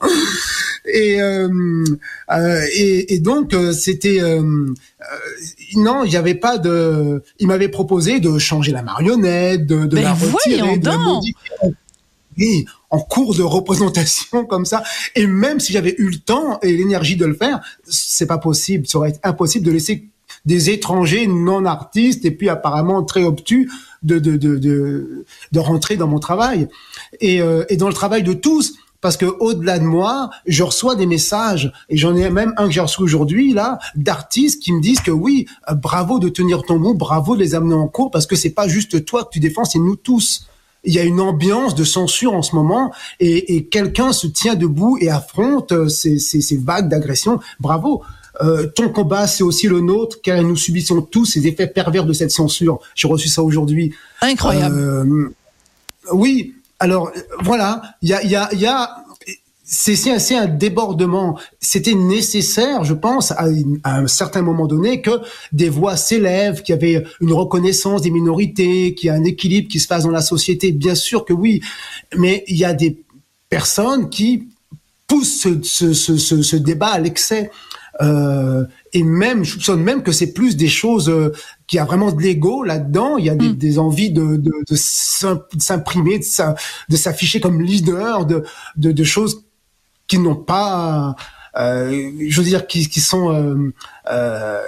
Et, euh, euh, et, et, donc euh, c'était euh, non, il n'y avait pas de. Il m'avait proposé de changer la marionnette, de, de la retirer, de la modifier. en cours de représentation comme ça. Et même si j'avais eu le temps et l'énergie de le faire, c'est pas possible. Ça aurait été impossible de laisser des étrangers non artistes et puis apparemment très obtus de de de de, de rentrer dans mon travail et, et dans le travail de tous parce que au-delà de moi, je reçois des messages et j'en ai même un que j'ai reçu aujourd'hui là d'artistes qui me disent que oui, euh, bravo de tenir ton mot, bravo de les amener en cours parce que c'est pas juste toi que tu défends, c'est nous tous. Il y a une ambiance de censure en ce moment et, et quelqu'un se tient debout et affronte euh, ces, ces, ces vagues d'agression. Bravo. Euh, ton combat, c'est aussi le nôtre, car nous subissons tous ces effets pervers de cette censure. J'ai reçu ça aujourd'hui. Incroyable. Euh, oui, alors voilà, il y a, y a, y a c'est un débordement. C'était nécessaire, je pense, à, un certain moment donné, que des voix s'élèvent, qu'il y avait une reconnaissance des minorités, qu'il y a un équilibre qui se fasse dans la société. Bien sûr que oui, mais il y a des personnes qui poussent ce, ce, ce, ce débat à l'excès. Euh, et même, je soupçonne même que c'est plus des choses euh, qui a vraiment de l'ego là-dedans. Il y a des, mm. des envies de, de, de s'imprimer, de s'afficher comme leader, de, de, de choses qui n'ont pas, euh, je veux dire, qui, qui sont euh, euh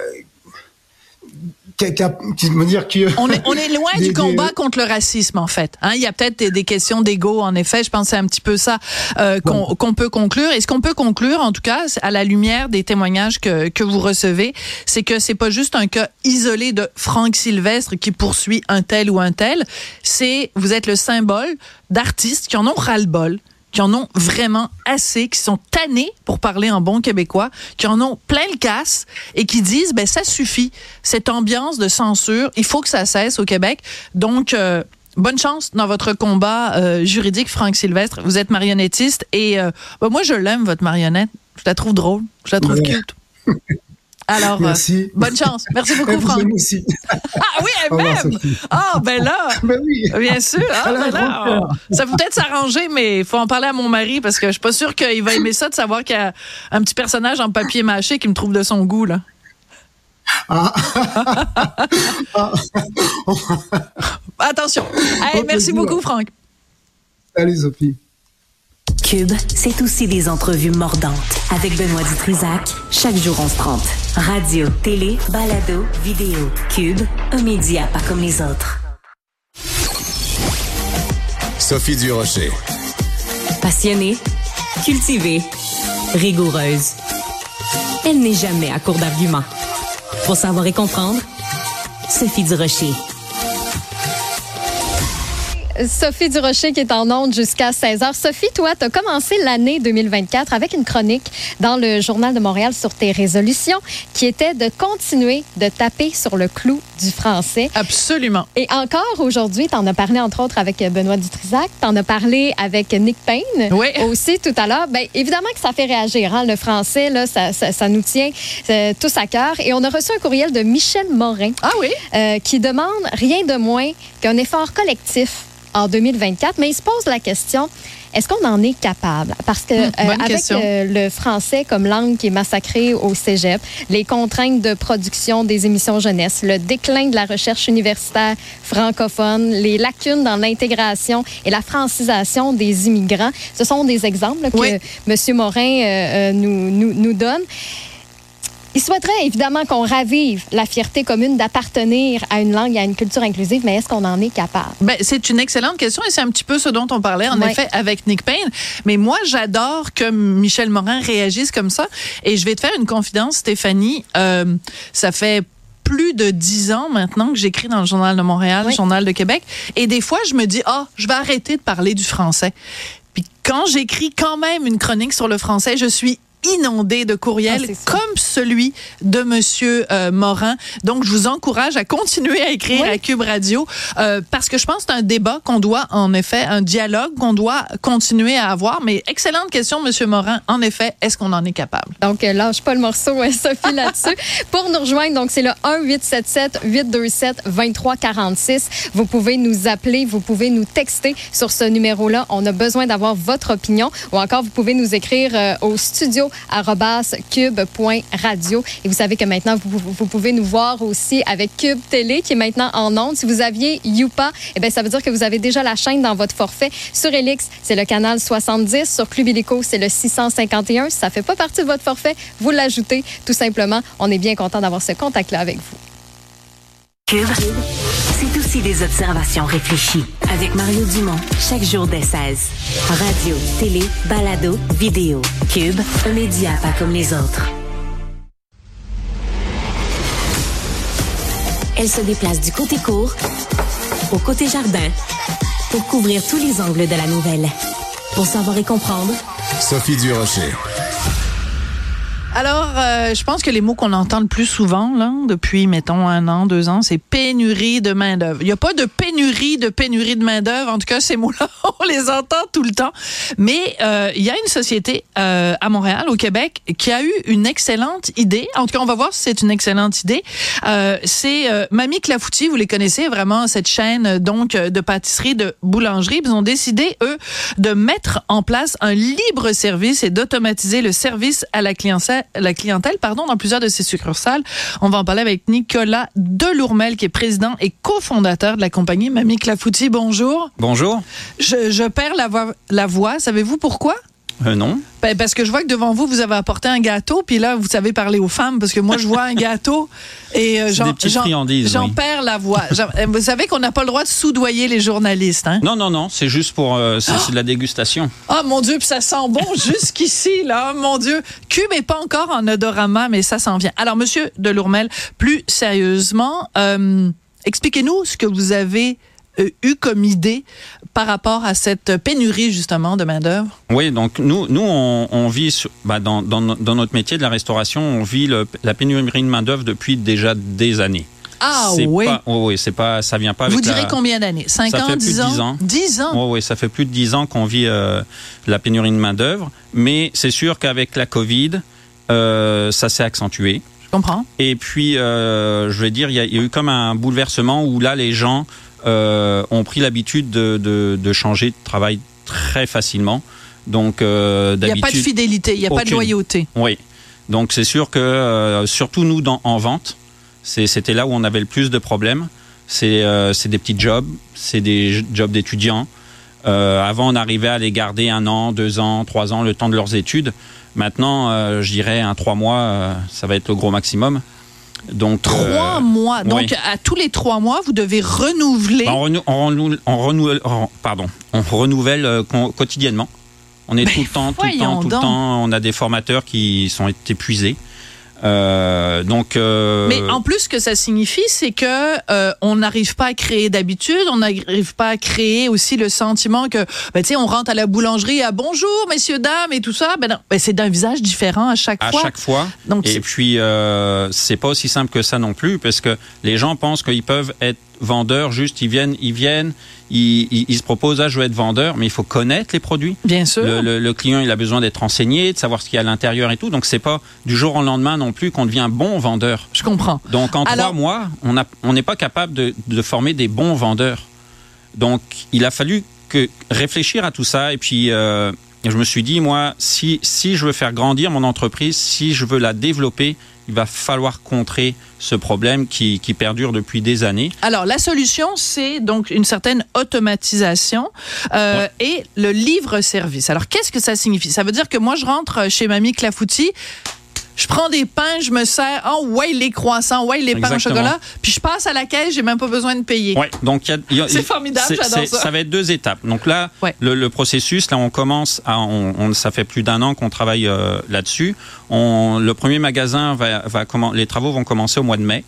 qui, qui, qui me dire qui on est on est loin du combat contre le racisme en fait. Hein, il y a peut-être des, des, questions d'ego en effet. Je pense que c'est un petit peu ça euh, qu'on qu'on peut conclure. Et ce qu'on peut conclure, en tout cas, à la lumière des témoignages que que vous recevez, c'est que c'est pas juste un cas isolé de Franck Sylvestre qui poursuit un tel ou un tel. C'est vous êtes le symbole d'artistes qui en ont ras-le-bol qui en ont vraiment assez, qui sont tannés, pour parler en bon québécois, qui en ont plein le casse et qui disent, ben ça suffit, cette ambiance de censure, il faut que ça cesse au Québec. Donc, euh, bonne chance dans votre combat euh, juridique, Franck Sylvestre. Vous êtes marionnettiste et euh, ben moi, je l'aime, votre marionnette. Je la trouve drôle, je la trouve cute. Alors, Merci. Euh, bonne chance. Merci beaucoup, Franck. Aussi. Ah oui, elle-même. Ah, ben là. Ben oui. Bien sûr. Ah, ben là, ça peut peut-être s'arranger, mais il faut en parler à mon mari parce que je suis pas sûre qu'il va aimer ça de savoir qu'il y a un petit personnage en papier mâché qui me trouve de son goût, là. Ah. Attention. Hey, merci beaucoup, Franck. Salut, Sophie. Cube, c'est aussi des entrevues mordantes avec Benoît Dutrisac. Chaque jour, on se trompe. Radio, télé, balado, vidéo. Cube, un média pas comme les autres. Sophie Durocher. Passionnée, cultivée, rigoureuse. Elle n'est jamais à court d'arguments. Pour savoir et comprendre, Sophie Durocher. Sophie Durocher qui est en onde jusqu'à 16h. Sophie, toi, tu as commencé l'année 2024 avec une chronique dans le Journal de Montréal sur tes résolutions qui était de continuer de taper sur le clou du français. Absolument. Et encore aujourd'hui, tu en as parlé entre autres avec Benoît Dutrisac, tu en as parlé avec Nick Payne oui. aussi tout à l'heure. Bien, évidemment que ça fait réagir. Hein? Le français, là, ça, ça, ça nous tient euh, tous à cœur. Et on a reçu un courriel de Michel Morin ah oui? Euh, qui demande rien de moins qu'un effort collectif en 2024, mais il se pose la question est-ce qu'on en est capable? Parce que mmh, euh, avec euh, le français comme langue qui est massacrée au cégep, les contraintes de production des émissions jeunesse, le déclin de la recherche universitaire francophone, les lacunes dans l'intégration et la francisation des immigrants, ce sont des exemples que oui. M. Morin euh, nous, nous, nous donne. Il souhaiterait évidemment qu'on ravive la fierté commune d'appartenir à une langue et à une culture inclusive, mais est-ce qu'on en est capable? Ben, c'est une excellente question et c'est un petit peu ce dont on parlait, en effet, avec Nick Payne. Mais moi, j'adore que Michel Morin réagisse comme ça. Et je vais te faire une confidence, Stéphanie. Euh, ça fait plus de dix ans maintenant que j'écris dans le Journal de Montréal, le Journal de Québec. Et des fois, je me dis, ah, je vais arrêter de parler du français. Puis quand j'écris quand même une chronique sur le français, je suis inondée de courriels Ah, comme celui de Monsieur euh, Morin. Donc, je vous encourage à continuer à écrire Oui. à Cube Radio euh, parce que je pense que c'est un débat qu'on doit, en effet, un dialogue qu'on doit continuer à avoir. Mais excellente question, Monsieur Morin. En effet, est-ce qu'on en est capable? Donc, euh, lâche pas le morceau, euh, Sophie, là-dessus. Pour nous rejoindre, donc, c'est le 1-877-827-2346. Vous pouvez nous appeler, vous pouvez nous texter sur ce numéro-là. On a besoin d'avoir votre opinion. Ou encore, vous pouvez nous écrire euh, au studio cube.radio. Et vous savez que maintenant, vous, vous pouvez nous voir aussi avec Cube Télé, qui est maintenant en ondes. Si vous aviez Youpa, eh bien, ça veut dire que vous avez déjà la chaîne dans votre forfait. Sur Elix, c'est le canal 70. Sur Club Illico, c'est le 651. Si ça fait pas partie de votre forfait, vous l'ajoutez tout simplement. On est bien content d'avoir ce contact-là avec vous. Cube, c'est aussi des observations réfléchies avec Mario Dumont chaque jour dès 16. Radio, télé, balado, vidéo. Cube, un média pas comme les autres. Elle se déplace du côté court au côté jardin pour couvrir tous les angles de la nouvelle. Pour savoir et comprendre, Sophie Durocher. Alors, euh, je pense que les mots qu'on entend le plus souvent, là, depuis, mettons, un an, deux ans, c'est pénurie de main-d'œuvre. Il n'y a pas de pénurie de pénurie de main-d'œuvre. En tout cas, ces mots-là, on les entend tout le temps. Mais euh, il y a une société euh, à Montréal, au Québec, qui a eu une excellente idée. En tout cas, on va voir si c'est une excellente idée. Euh, c'est euh, Mamie Clafoutis, vous les connaissez vraiment, cette chaîne euh, donc de pâtisserie, de boulangerie. Ils ont décidé, eux, de mettre en place un libre service et d'automatiser le service à la clientèle, la clientèle pardon, dans plusieurs de ces succursales. On va en parler avec Nicolas Delourmel, qui est président et cofondateur de la compagnie Mamie Clafoutis. Bonjour. Bonjour. Je, je perds la voix. La voix. Savez-vous pourquoi? Euh, non. Ben, parce que je vois que devant vous, vous avez apporté un gâteau, puis là, vous savez parler aux femmes, parce que moi, je vois un gâteau et euh, j'en oui. perds la voix. Euh, vous savez qu'on n'a pas le droit de soudoyer les journalistes. Hein? Non, non, non, c'est juste pour euh, c'est de la dégustation. Oh mon Dieu, puis ça sent bon jusqu'ici, là. Oh, mon Dieu. Cube est pas encore en odorama, mais ça s'en vient. Alors, Monsieur Delourmel, plus sérieusement, expliquez-nous ce que vous avez eu comme idée par rapport à cette pénurie, justement, de main-d'œuvre? Oui, donc nous, nous on, on vit sur- bah, dans, dans, no- dans notre métier de la restauration, on vit le- la pénurie de main d'œuvre depuis déjà des années. Ah oui. pas- oh, oui, c'est pas, ça vient pas avec Vous direz la- combien d'années? 5 Ça ans, fait plus 10 de ans? 10 ans. 10 ans? Oui, oui, ça fait plus de 10 ans qu'on vit euh, la pénurie de main-d'œuvre. Mais c'est sûr qu'avec la COVID, euh, ça s'est accentué. Je comprends. Et puis, euh, je vais dire, il y, y a eu comme un bouleversement où là, les gens ont pris l'habitude de, de, de changer de travail très facilement. Donc, euh, Il n'y a pas de fidélité, il n'y a pas de loyauté. Oui. Donc c'est sûr que euh, surtout nous dans, en vente, c'était là où on avait le plus de problèmes. C'est euh, des petits jobs, c'est des jobs d'étudiants. Euh, avant, on arrivait à les garder un an, deux ans, trois ans, le temps de leurs études. Maintenant, euh, je dirais un trois mois, euh, ça va être le gros maximum. Donc Trois euh, mois. Donc, oui. à tous les trois mois, vous devez renouveler. Bah, on, renou- on renou- on renouvelle, on- pardon, on renouvelle euh, quotidiennement. On est tout le temps, tout le temps, tout le temps. On a des formateurs qui sont épuisés. Euh, donc, euh, Mais en plus, ce que ça signifie, c'est que euh, on n'arrive pas à créer d'habitude, on n'arrive pas à créer aussi le sentiment que, ben, tu sais, on rentre à la boulangerie à bonjour, messieurs, dames et tout ça. Ben ben, c'est d'un visage différent à chaque à fois. chaque fois. Donc, et puis, euh, c'est pas aussi simple que ça non plus, parce que les gens pensent qu'ils peuvent être vendeurs. Juste, ils viennent, ils viennent, ils, ils- ils se proposent à jouer être vendeur, mais il faut connaître les produits. Bien sûr. Le, le- le client, il a besoin d'être renseigné, de savoir ce qu'il y a à l'intérieur et tout. Donc, c'est pas du jour au lendemain non plus qu'on devient bon vendeur. Je comprends. Donc, en Alors- trois mois, on n'est pas capable de, de former des bons vendeurs. Donc, il a fallu que réfléchir à tout ça. Et puis, euh, je me suis dit, moi, si, si je veux faire grandir mon entreprise, si je veux la développer, il va falloir contrer ce problème qui, qui perdure depuis des années. Alors, la solution, c'est donc une certaine automatisation euh, et le livre-service. Alors, qu'est-ce que ça signifie? Ça veut dire que moi, je rentre chez Mamie Clafoutis, je prends des pains, je me sers, oh, ouais, les croissants, ouais, les pains au chocolat, puis je passe à la caisse, j'ai même pas besoin de payer. Ouais, donc C'est formidable, j'adore ça. Ça va être deux étapes. Donc là, le, le processus, là, on commence à, on, on- ça fait plus d'un an qu'on travaille euh, là-dessus. Le premier magasin va, va les travaux vont commencer au mois de mai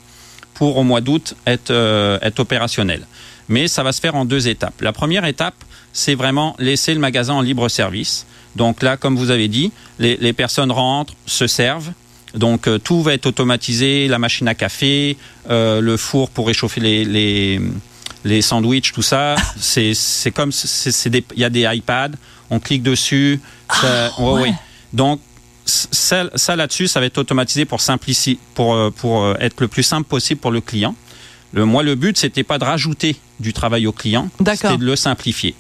pour au mois d'août être, euh, être opérationnel. Mais ça va se faire en deux étapes. La première étape, c'est vraiment laisser le magasin en libre service. Donc là, comme vous avez dit, les, les personnes rentrent, se servent. Donc euh, tout va être automatisé, la machine à café, euh, le four pour réchauffer les, les, les sandwichs, tout ça. C'est comme, il y a des iPads, on clique dessus. ça- ouais, ouais. Donc ça, ça là-dessus, ça va être automatisé pour pour, euh, pour être le plus simple possible pour le client. Le, moi, le but, c'était pas de rajouter du travail au client, c'était de le simplifier.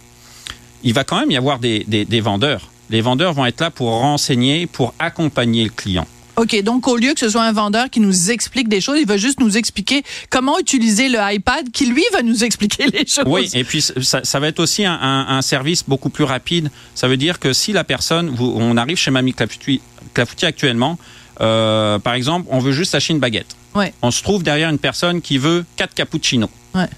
Il va quand même y avoir des, des, des vendeurs. Les vendeurs vont être là pour renseigner, pour accompagner le client. OK, donc au lieu que ce soit un vendeur qui nous explique des choses, il va juste nous expliquer comment utiliser le iPad qui, lui, va nous expliquer les choses. Oui, et puis ça, ça va être aussi un, un- un service beaucoup plus rapide. Ça veut dire que si la personne, vous- on arrive chez Mamie Clafoutis actuellement, euh, par exemple, on veut juste acheter une baguette. Ouais. On se trouve derrière une personne qui veut quatre cappuccinos. Ouais.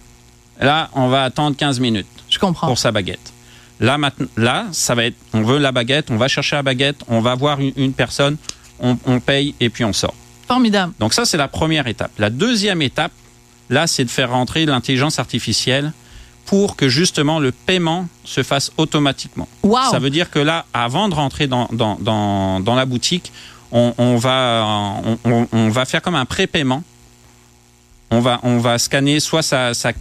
Là, on va attendre 15 minutes Je comprends. pour sa baguette. Là, maintenant, là, ça va être, on veut la baguette, on va chercher la baguette, on va voir une, une personne, on, on paye et puis on sort. Formidable. Donc ça, c'est la première étape. La deuxième étape, là, c'est de faire rentrer l'intelligence artificielle pour que justement le paiement se fasse automatiquement. Wow. Ça veut dire que là, avant de rentrer dans, dans, dans, dans la boutique, on, on va, on, va faire comme un prépaiement. On va, on va scanner soit sa, sa,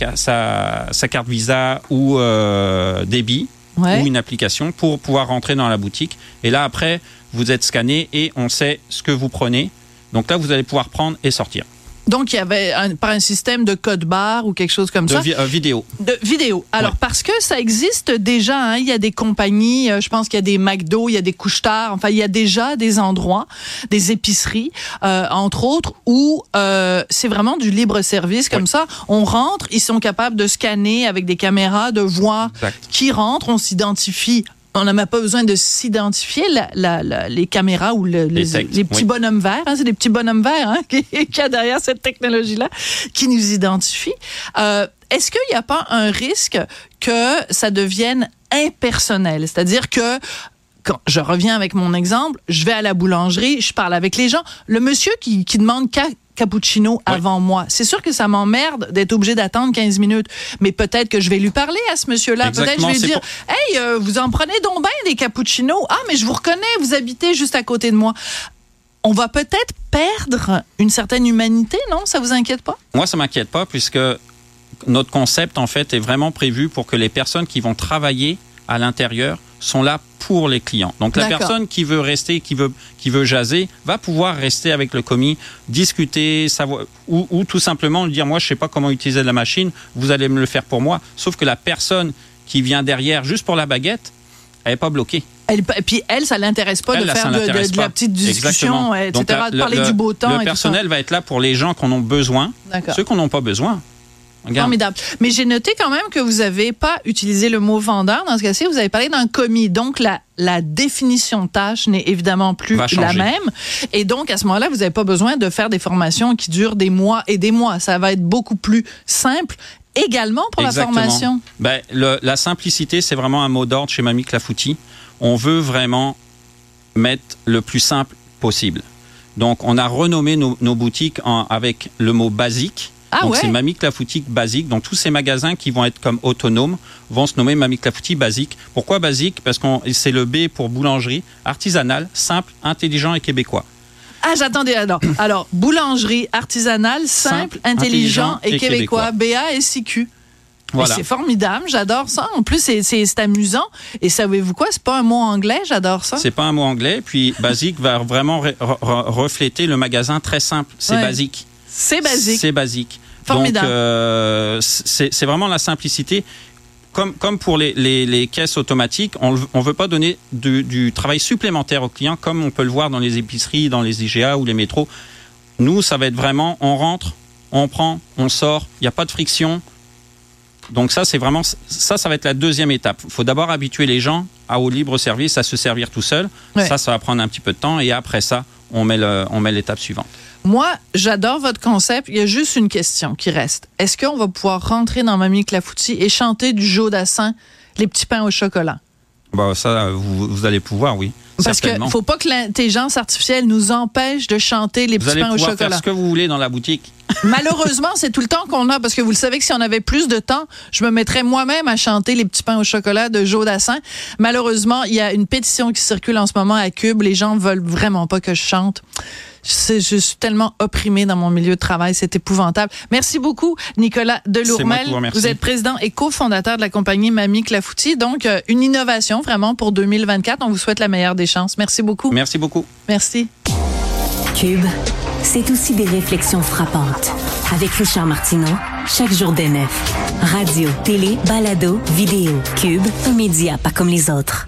sa carte Visa ou euh, débit Ou une application pour pouvoir rentrer dans la boutique. Et là, après, vous êtes scanné et on sait ce que vous prenez. Donc là, vous allez pouvoir prendre et sortir. Donc, il y avait un, par un système de code barre ou quelque chose comme De ça. vi- euh, vidéo. De vidéo. Alors, Ouais. parce que ça existe déjà, hein, il y a des compagnies, euh, je pense qu'il y a des McDo, il y a des couche-tard, enfin, il y a déjà des endroits, des épiceries, euh, entre autres, où euh, c'est vraiment du libre-service comme ça. On rentre, ils sont capables de scanner avec des caméras, de voir Exact. qui rentre, on s'identifie on n'a même pas besoin de s'identifier. Les caméras ou le- les, Les textes, les petits oui. bonhommes verts, hein, c'est des petits bonhommes verts hein, qui- qu'il y a derrière cette technologie-là qui nous identifient. Euh, Est-ce qu'il n'y a pas un risque que ça devienne impersonnel? C'est-à-dire que quand je reviens avec mon exemple, je vais à la boulangerie, je parle avec les gens. Le monsieur qui, qui demande ca- cappuccino avant moi, c'est sûr que ça m'emmerde d'être obligé d'attendre 15 minutes. Mais peut-être que je vais lui parler à ce monsieur-là. Peut-être que je vais lui dire, pour- hey, euh, vous en prenez donc bien des cappuccinos. Ah, mais je vous reconnais, vous habitez juste à côté de moi. On va peut-être perdre une certaine humanité, non? Ça vous inquiète pas? Moi, ça m'inquiète pas puisque notre concept, en fait, est vraiment prévu pour que les personnes qui vont travailler à l'intérieur sont là pour les clients. Donc, la personne qui veut rester, qui veut, qui veut jaser, va pouvoir rester avec le commis, discuter, savoir, ou, ou tout simplement lui dire, moi, je sais pas comment utiliser la machine, vous allez me le faire pour moi. Sauf que la personne qui vient derrière, juste pour la baguette, elle est pas bloquée. Elle, et puis elle, ça l'intéresse pas Elle, de là, faire de, de- l'intéresse de la petite discussion, Exactement. etc., Donc, la- de parler le- du beau temps Le et tout ça. personnel va être là pour les gens qui en ont besoin. Ceux qui n'en ont pas besoin. Regarde. Formidable. Mais j'ai noté quand même que vous n'avez pas utilisé le mot vendeur dans ce cas-ci. Vous avez parlé d'un commis. Donc, la, la définition de tâche n'est évidemment plus la même. Et donc, à ce moment-là, vous n'avez pas besoin de faire des formations qui durent des mois et des mois. Ça va être beaucoup plus simple également pour Exactement. la formation. Ben, le- la simplicité, c'est vraiment un mot d'ordre chez Mamie Clafoutis. On veut vraiment mettre le plus simple possible. Donc, on a renommé nos, nos boutiques en- avec le mot basique. Ah donc, ouais? c'est Mamie Clafoutis basique. Donc, tous ces magasins qui vont être comme autonomes vont se nommer Mamie Clafoutis basique. Pourquoi basique? Parce que c'est le B pour boulangerie, artisanale, simple, intelligent et québécois. Ah, j'attendais. Alors, alors, boulangerie artisanale, simple, Simple, intelligent, intelligent et, et québécois. québécois. B-A-S-I-Q. Voilà. Mais C'est formidable, j'adore ça. En plus, c'est- amusant. Et savez-vous quoi? C'est pas un mot anglais, j'adore ça. C'est pas un mot anglais. Puis basique va vraiment re- re- refléter le magasin très simple. C'est Ouais. basique. C'est basique. C'est basique. Formidable. Donc euh, c'est vraiment la simplicité. Comme, comme pour les, les, les caisses automatiques, on ne veut pas donner du, du travail supplémentaire aux clients, comme on peut le voir dans les épiceries, dans les IGA ou les métros. Nous, ça va être vraiment, on rentre, on prend, on sort, il n'y a pas de friction. Donc ça, c'est vraiment, ça, ça va être la deuxième étape. Il faut d'abord habituer les gens à, au libre service, à se servir tout seul. Ouais. Ça, ça va prendre un petit peu de temps. Et après ça, on met l'étape suivante. Moi, j'adore votre concept. Il y a juste une question qui reste. Est-ce qu'on va pouvoir rentrer dans Mamie Clafoutis et chanter du Joe Dassin, les petits pains au chocolat? Bah, ça, vous, vous allez pouvoir, oui. Parce ne faut pas que l'intelligence artificielle nous empêche de chanter les Vous petits pains au chocolat. faire ce que vous voulez dans la boutique. Malheureusement, c'est tout le temps qu'on a parce que vous le savez que si on avait plus de temps, je me mettrais moi-même à chanter les petits pains au chocolat de Joe Dassin. Malheureusement, il y a une pétition qui circule en ce moment à Cube. Les gens veulent vraiment pas que je chante. C'est- Je suis tellement opprimée dans mon milieu de travail, c'est épouvantable. Merci beaucoup, Nicolas C'est moi Delourmel. vous. Vous êtes président et cofondateur de la compagnie Mamie Clafoutis. Donc, euh, une innovation vraiment pour 2024. On vous souhaite la meilleure des chances. Merci beaucoup. Merci beaucoup. Merci. Cube, c'est aussi des réflexions frappantes. Avec Richard Martineau, chaque jour dès 9. Radio, télé, balado, vidéo. Cube, un média pas comme les autres.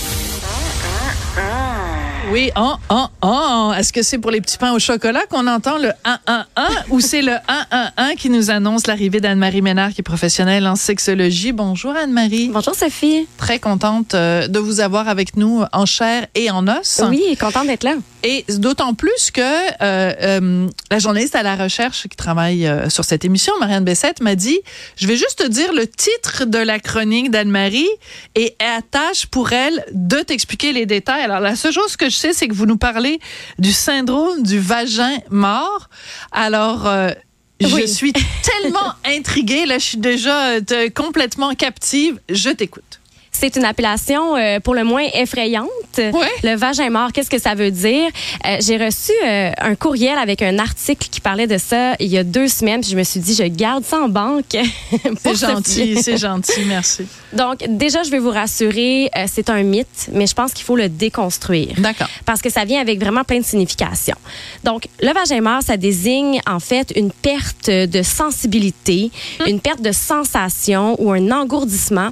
Oui, en, en, en. Est-ce que c'est pour les petits pains au chocolat qu'on entend le 1-1-1 ou c'est le 1-1-1 qui nous annonce l'arrivée d'Anne-Marie Ménard qui est professionnelle en sexologie? Bonjour Anne-Marie. Bonjour Sophie. Très contente euh, de vous avoir avec nous en chair et en os. Oui, contente d'être là. Et d'autant plus que euh, euh, la journaliste à la recherche qui travaille euh, sur cette émission, Marianne Bessette, m'a dit Je vais juste te dire le titre de la chronique d'Anne-Marie et elle tâche pour elle de t'expliquer les détails. Alors, la seule chose que je c'est que vous nous parlez du syndrome du vagin mort. Alors, euh, je suis tellement intriguée. Là, je suis déjà euh, te- complètement captive. Je t'écoute. C'est une appellation euh, pour le moins effrayante. Le vagin mort, qu'est-ce que ça veut dire? Euh, J'ai reçu euh, un courriel avec un article qui parlait de ça il y a deux semaines. Puis je me suis dit, je garde ça en banque. C'est gentil, c'est gentil. Merci. Donc, déjà, je vais vous rassurer, c'est un mythe, mais je pense qu'il faut le déconstruire. D'accord. Parce que ça vient avec vraiment plein de significations. Donc, le vagin mort, ça désigne en fait une perte de sensibilité, une perte de sensation ou un engourdissement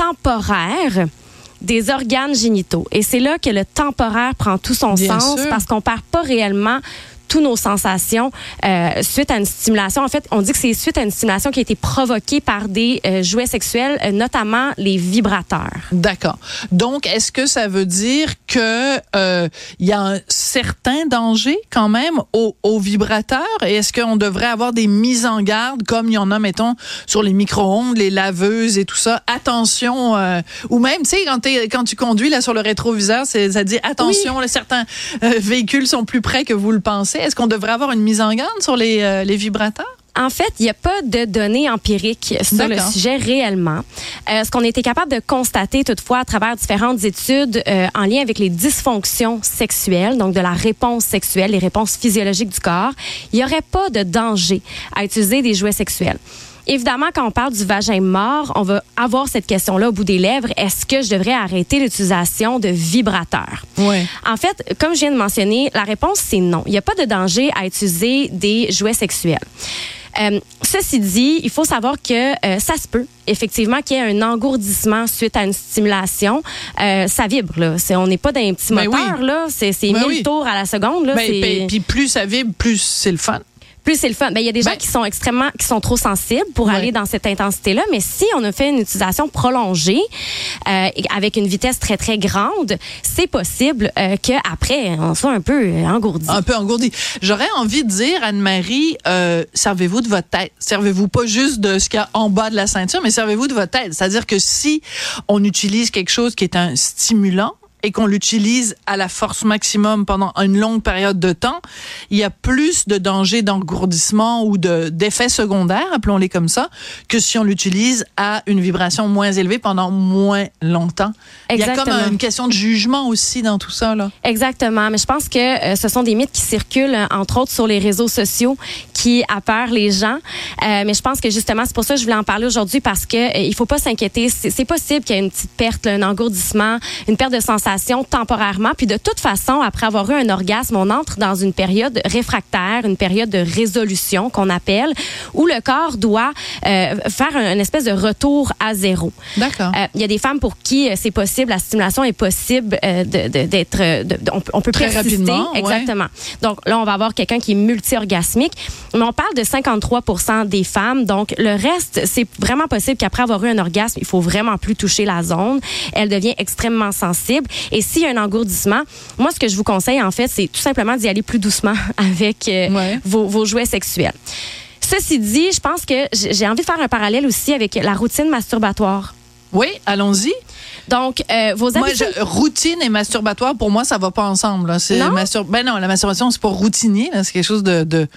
temporaire des organes génitaux. Et c'est là que le temporaire prend tout son Bien sens sûr. parce qu'on perd pas réellement toutes nos sensations euh, suite à une stimulation. En fait, on dit que c'est suite à une stimulation qui a été provoquée par des euh, jouets sexuels, euh, notamment les vibrateurs. D'accord. Donc, est-ce que ça veut dire que euh, il y a un certain danger quand même aux, aux vibrateurs? Et est-ce qu'on devrait avoir des mises en garde comme il y en a, mettons, sur les micro-ondes, les laveuses et tout ça? Attention, euh, ou même, tu sais, quand, tu conduis là sur le rétroviseur, ça dit attention, là, certains véhicules sont plus près que vous le pensez. Est-ce qu'on devrait avoir une mise en garde sur les, euh, les vibrateurs? En fait, il n'y a pas de données empiriques sur le sujet réellement. Euh, ce qu'on a été capable de constater toutefois à travers différentes études euh, en lien avec les dysfonctions sexuelles, donc de la réponse sexuelle, les réponses physiologiques du corps, il n'y aurait pas de danger à utiliser des jouets sexuels. Évidemment, quand on parle du vagin mort, on va avoir cette question-là au bout des lèvres. Est-ce que je devrais arrêter l'utilisation de vibrateurs? Oui. En fait, comme je viens de mentionner, la réponse, c'est non. Il n'y a pas de danger à utiliser des jouets sexuels. Euh, ceci dit, il faut savoir que euh, ça se peut effectivement qu'il y ait un engourdissement suite à une stimulation. Euh, ça vibre là. C'est, on n'est pas dans un petit Ben moteur oui. là. C'est, c'est Ben 1000 oui. tours à la seconde là. Ben, ben, Puis plus ça vibre, plus c'est le fun. Plus c'est le fun. Ben, il y a des gens qui sont extrêmement, qui sont trop sensibles pour Ouais. aller dans cette intensité-là. Mais si on a fait une utilisation prolongée, euh, avec une vitesse très, très grande, c'est possible euh, qu'après, on soit un peu euh, engourdi. Un peu engourdi. J'aurais envie de dire, Anne-Marie, euh, servez-vous de votre tête. Servez-vous pas juste de ce qu'il y a en bas de la ceinture, mais servez-vous de votre tête. C'est-à-dire que si on utilise quelque chose qui est un stimulant, et qu'on l'utilise à la force maximum pendant une longue période de temps, il y a plus de danger d'engourdissement ou de d'effets secondaires, appelons-les comme ça, que si on l'utilise à une vibration moins élevée pendant moins longtemps. Il y a comme Exactement. une question de jugement aussi dans tout ça là. Exactement, mais je pense que euh, ce sont des mythes qui circulent, entre autres sur les réseaux sociaux, qui appeurent les gens. Euh, mais je pense que justement, c'est pour ça que je voulais en parler aujourd'hui parce que euh, il faut pas s'inquiéter. C'est possible qu'il y ait une petite perte, là, un engourdissement, une perte de sensation temporairement. Puis de toute façon, après avoir eu un orgasme, on entre dans une période réfractaire, une période de résolution qu'on appelle, où le corps doit euh, faire un, une espèce de retour à zéro. D'accord. Euh, Il y a des femmes pour qui euh, c'est possible, la stimulation est possible euh, d'être, on, peut- on peut Très persister. rapidement, ouais. Exactement. Donc là, on va avoir quelqu'un qui est multi-orgasmique, mais on parle de 53% des femmes. Donc le reste, c'est vraiment possible qu'après avoir eu un orgasme, il faut vraiment plus toucher la zone. Elle devient extrêmement sensible. Et s'il y a un engourdissement, moi, ce que je vous conseille, en fait, c'est tout simplement d'y aller plus doucement avec euh, vos, vos jouets sexuels. Ceci dit, je pense que j'ai envie de faire un parallèle aussi avec la routine masturbatoire. Oui, allons-y. Donc, euh, vos Moi, habitudes... je- routine et masturbatoire, pour moi, ça va pas ensemble. là. C'est Non? mastur- Ben non, la masturbation, c'est pas routinier. C'est quelque chose de, de,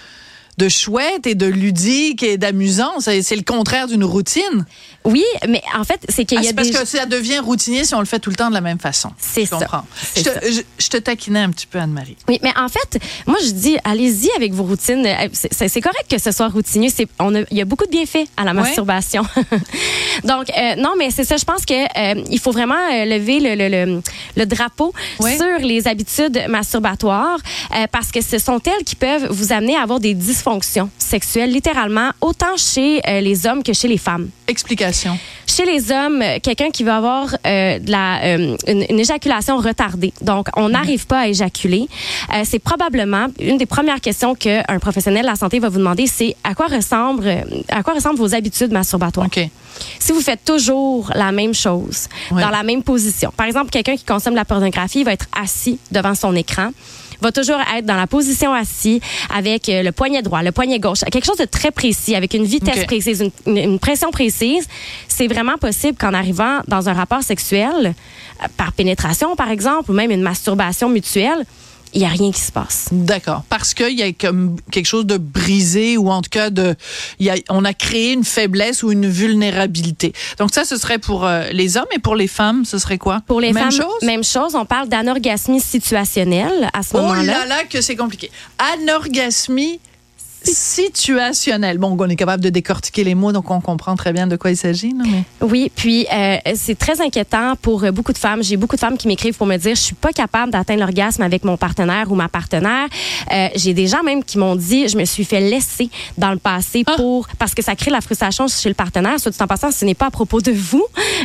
de chouette et de ludique et d'amusant. C'est le contraire d'une routine. Oui, mais en fait, c'est qu'il Ah, y a parce des... que ça devient routinier si on le fait tout le temps de la même façon. C'est ça. comprends. Je te, ça. je, je te taquinais un petit peu, Anne-Marie. Oui, mais en fait, moi je dis, allez-y avec vos routines. Euh, C'est correct que ce soit routinier. C'est, on a, il y a beaucoup de bienfaits à la masturbation. Donc euh, non, mais c'est ça. Je pense que euh, il faut vraiment euh, lever le, le, le, le drapeau sur les habitudes masturbatoires euh, parce que ce sont elles qui peuvent vous amener à avoir des dysfonctions sexuelles, littéralement, autant chez les hommes que chez les femmes. Explication. Chez les hommes, quelqu'un qui va avoir euh, de la, euh, une, une éjaculation retardée, donc on n'arrive pas à éjaculer, euh, c'est probablement une des premières questions qu'un professionnel de la santé va vous demander, c'est à quoi ressemble, à quoi ressemblent vos habitudes masturbatoires? Si vous faites toujours la même chose, dans la même position, par exemple, quelqu'un qui consomme de la pornographie, va être assis devant son écran va toujours être dans la position assis avec euh, le poignet droit, le poignet gauche, quelque chose de très précis, avec une vitesse précise, une, une- une pression précise. C'est vraiment possible qu'en arrivant dans un rapport sexuel, euh, par pénétration par exemple, ou même une masturbation mutuelle, il n'y a rien qui se passe. D'accord. Parce qu'il y a comme quelque chose de brisé ou en tout cas de, il y a, on a créé une faiblesse ou une vulnérabilité. Donc ça, ce serait pour euh, les hommes et pour les femmes, ce serait quoi? Pour les Même femmes, chose? même chose. On parle d'anorgasmie situationnelle à ce Oh moment-là. là là, que c'est compliqué. Anorgasmie situationnel. Bon, on est capable de décortiquer les mots, donc on comprend très bien de quoi il s'agit. Mais... Oui, puis euh, c'est très inquiétant pour euh, beaucoup de femmes. J'ai beaucoup de femmes qui m'écrivent pour me dire je suis pas capable d'atteindre l'orgasme avec mon partenaire ou ma partenaire. Euh, J'ai des gens même qui m'ont dit je me suis fait laisser dans le passé pour parce que ça crée la frustration chez le partenaire. Soit dit en passant, ce n'est pas à propos de vous.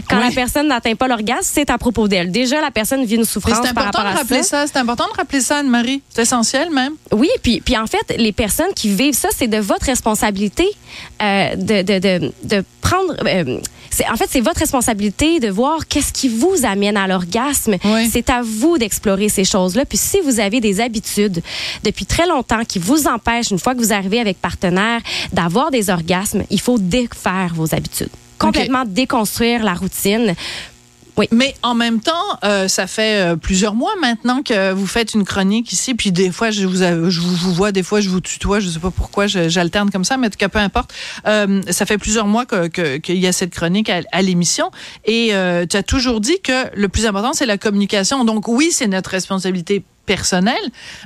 Quand la personne n'atteint pas l'orgasme, c'est à propos d'elle. Déjà, la personne vit une souffrance c'est par important rapport de à rappeler ça. C'est important de rappeler ça, Anne-Marie. C'est essentiel même. Oui, puis, puis en fait, les personnes qui vivent ça, c'est de votre responsabilité euh, de, de, de, de prendre. euh, en fait, c'est votre responsabilité de voir qu'est-ce qui vous amène à l'orgasme. C'est à vous d'explorer ces choses-là. Puis si vous avez des habitudes depuis très longtemps qui vous empêchent, une fois que vous arrivez avec partenaire, d'avoir des orgasmes, il faut défaire vos habitudes. Complètement déconstruire la routine. Oui. Mais en même temps, euh, ça fait euh, plusieurs mois maintenant que vous faites une chronique ici, puis des fois je vous, je vous, vois, des fois je vous tutoie, je sais pas pourquoi j'alterne comme ça, mais en tout cas peu importe. Euh, ça fait plusieurs mois que- que- qu'il y a cette chronique à, à l'émission, et euh, tu as toujours dit que le plus important c'est la communication. Donc oui, c'est notre responsabilité personnelle,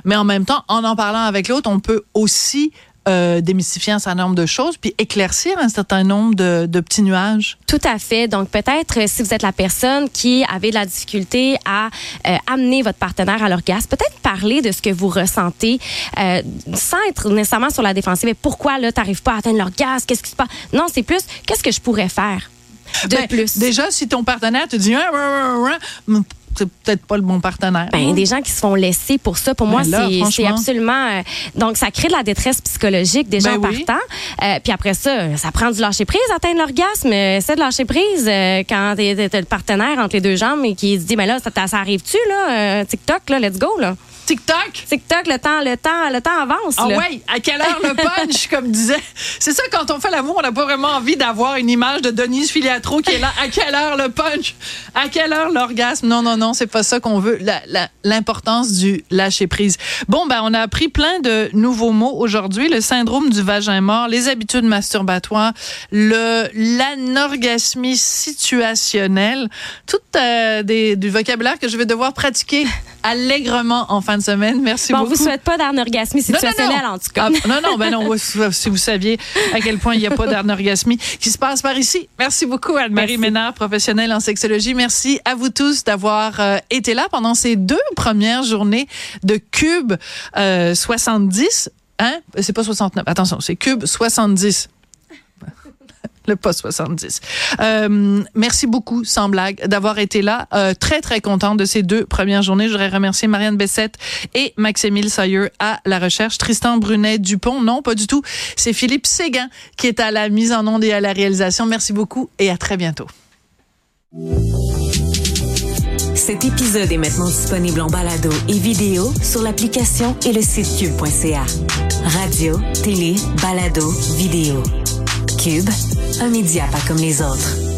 mais en même temps, en en parlant avec l'autre, on peut aussi euh, démystifier un certain nombre de choses, puis éclaircir un certain nombre de, de petits nuages. Tout à fait. Donc peut-être euh, si vous êtes la personne qui avait de la difficulté à euh, amener votre partenaire à l'orgasme, peut-être parler de ce que vous ressentez euh, sans être nécessairement sur la défensive. Mais pourquoi là t'arrives pas à atteindre l'orgasme? Qu'est-ce qui se passe? Non, c'est plus qu'est-ce que je pourrais faire de Ben, plus? Déjà, si ton partenaire te dit, C'est peut-être pas le bon partenaire. Ben, des gens qui se font laisser pour ça, pour moi, Ben c'est- absolument. euh, donc, ça crée de la détresse psychologique des gens Ben oui. partant. Euh, puis après ça, ça prend du lâcher prise, atteindre l'orgasme. Euh, C'est de lâcher prise euh, quand t'es t'as le partenaire entre les deux jambes et qui se dit, mais là, ça, ça- arrive-tu, là? TikTok, là, let's go, là? TikTok? TikTok, le temps, le temps, le temps avance. Ah là. ouais, à quelle heure le punch, comme disait? C'est ça, quand on fait l'amour, on n'a pas vraiment envie d'avoir une image de Denise Filiatro qui est là. À quelle heure le punch? À quelle heure l'orgasme? Non, non, non, c'est pas ça qu'on veut. La- la- L'importance du lâcher prise. Bon, ben, on a appris plein de nouveaux mots aujourd'hui. Le syndrome du vagin mort, les habitudes masturbatoires, le, l'anorgasmie situationnelle. Tout euh, des, du vocabulaire que je vais devoir pratiquer allègrement en fin de semaine. Merci Bon, on beaucoup. vous souhaite pas d'anorgasmie Non, non, non. situationnelle, en tout cas. Ah, non, non, ben non, si vous saviez à quel point il n'y a pas d'anorgasmie qui se passe par ici. Merci beaucoup, Anne-Marie. Ménard, professionnelle en sexologie. Merci à vous tous d'avoir euh, été là pendant ces deux premières journées de Cube euh, 70. Hein? C'est pas 69. Attention, c'est Cube 70 le poste 70. Euh, merci beaucoup, sans blague, d'avoir été là. Euh, très, très contente de ces deux premières journées. Je voudrais remercier Marianne Bessette et Maximile Sayer à la recherche. Tristan Brunet-Dupont, non, pas du tout. C'est Philippe Séguin qui est à la mise en onde et à la réalisation. Merci beaucoup et à très bientôt. Cet épisode est maintenant disponible en balado et vidéo sur l'application et le site cube.ca. Radio, télé, balado, vidéo. Un média pas comme les autres.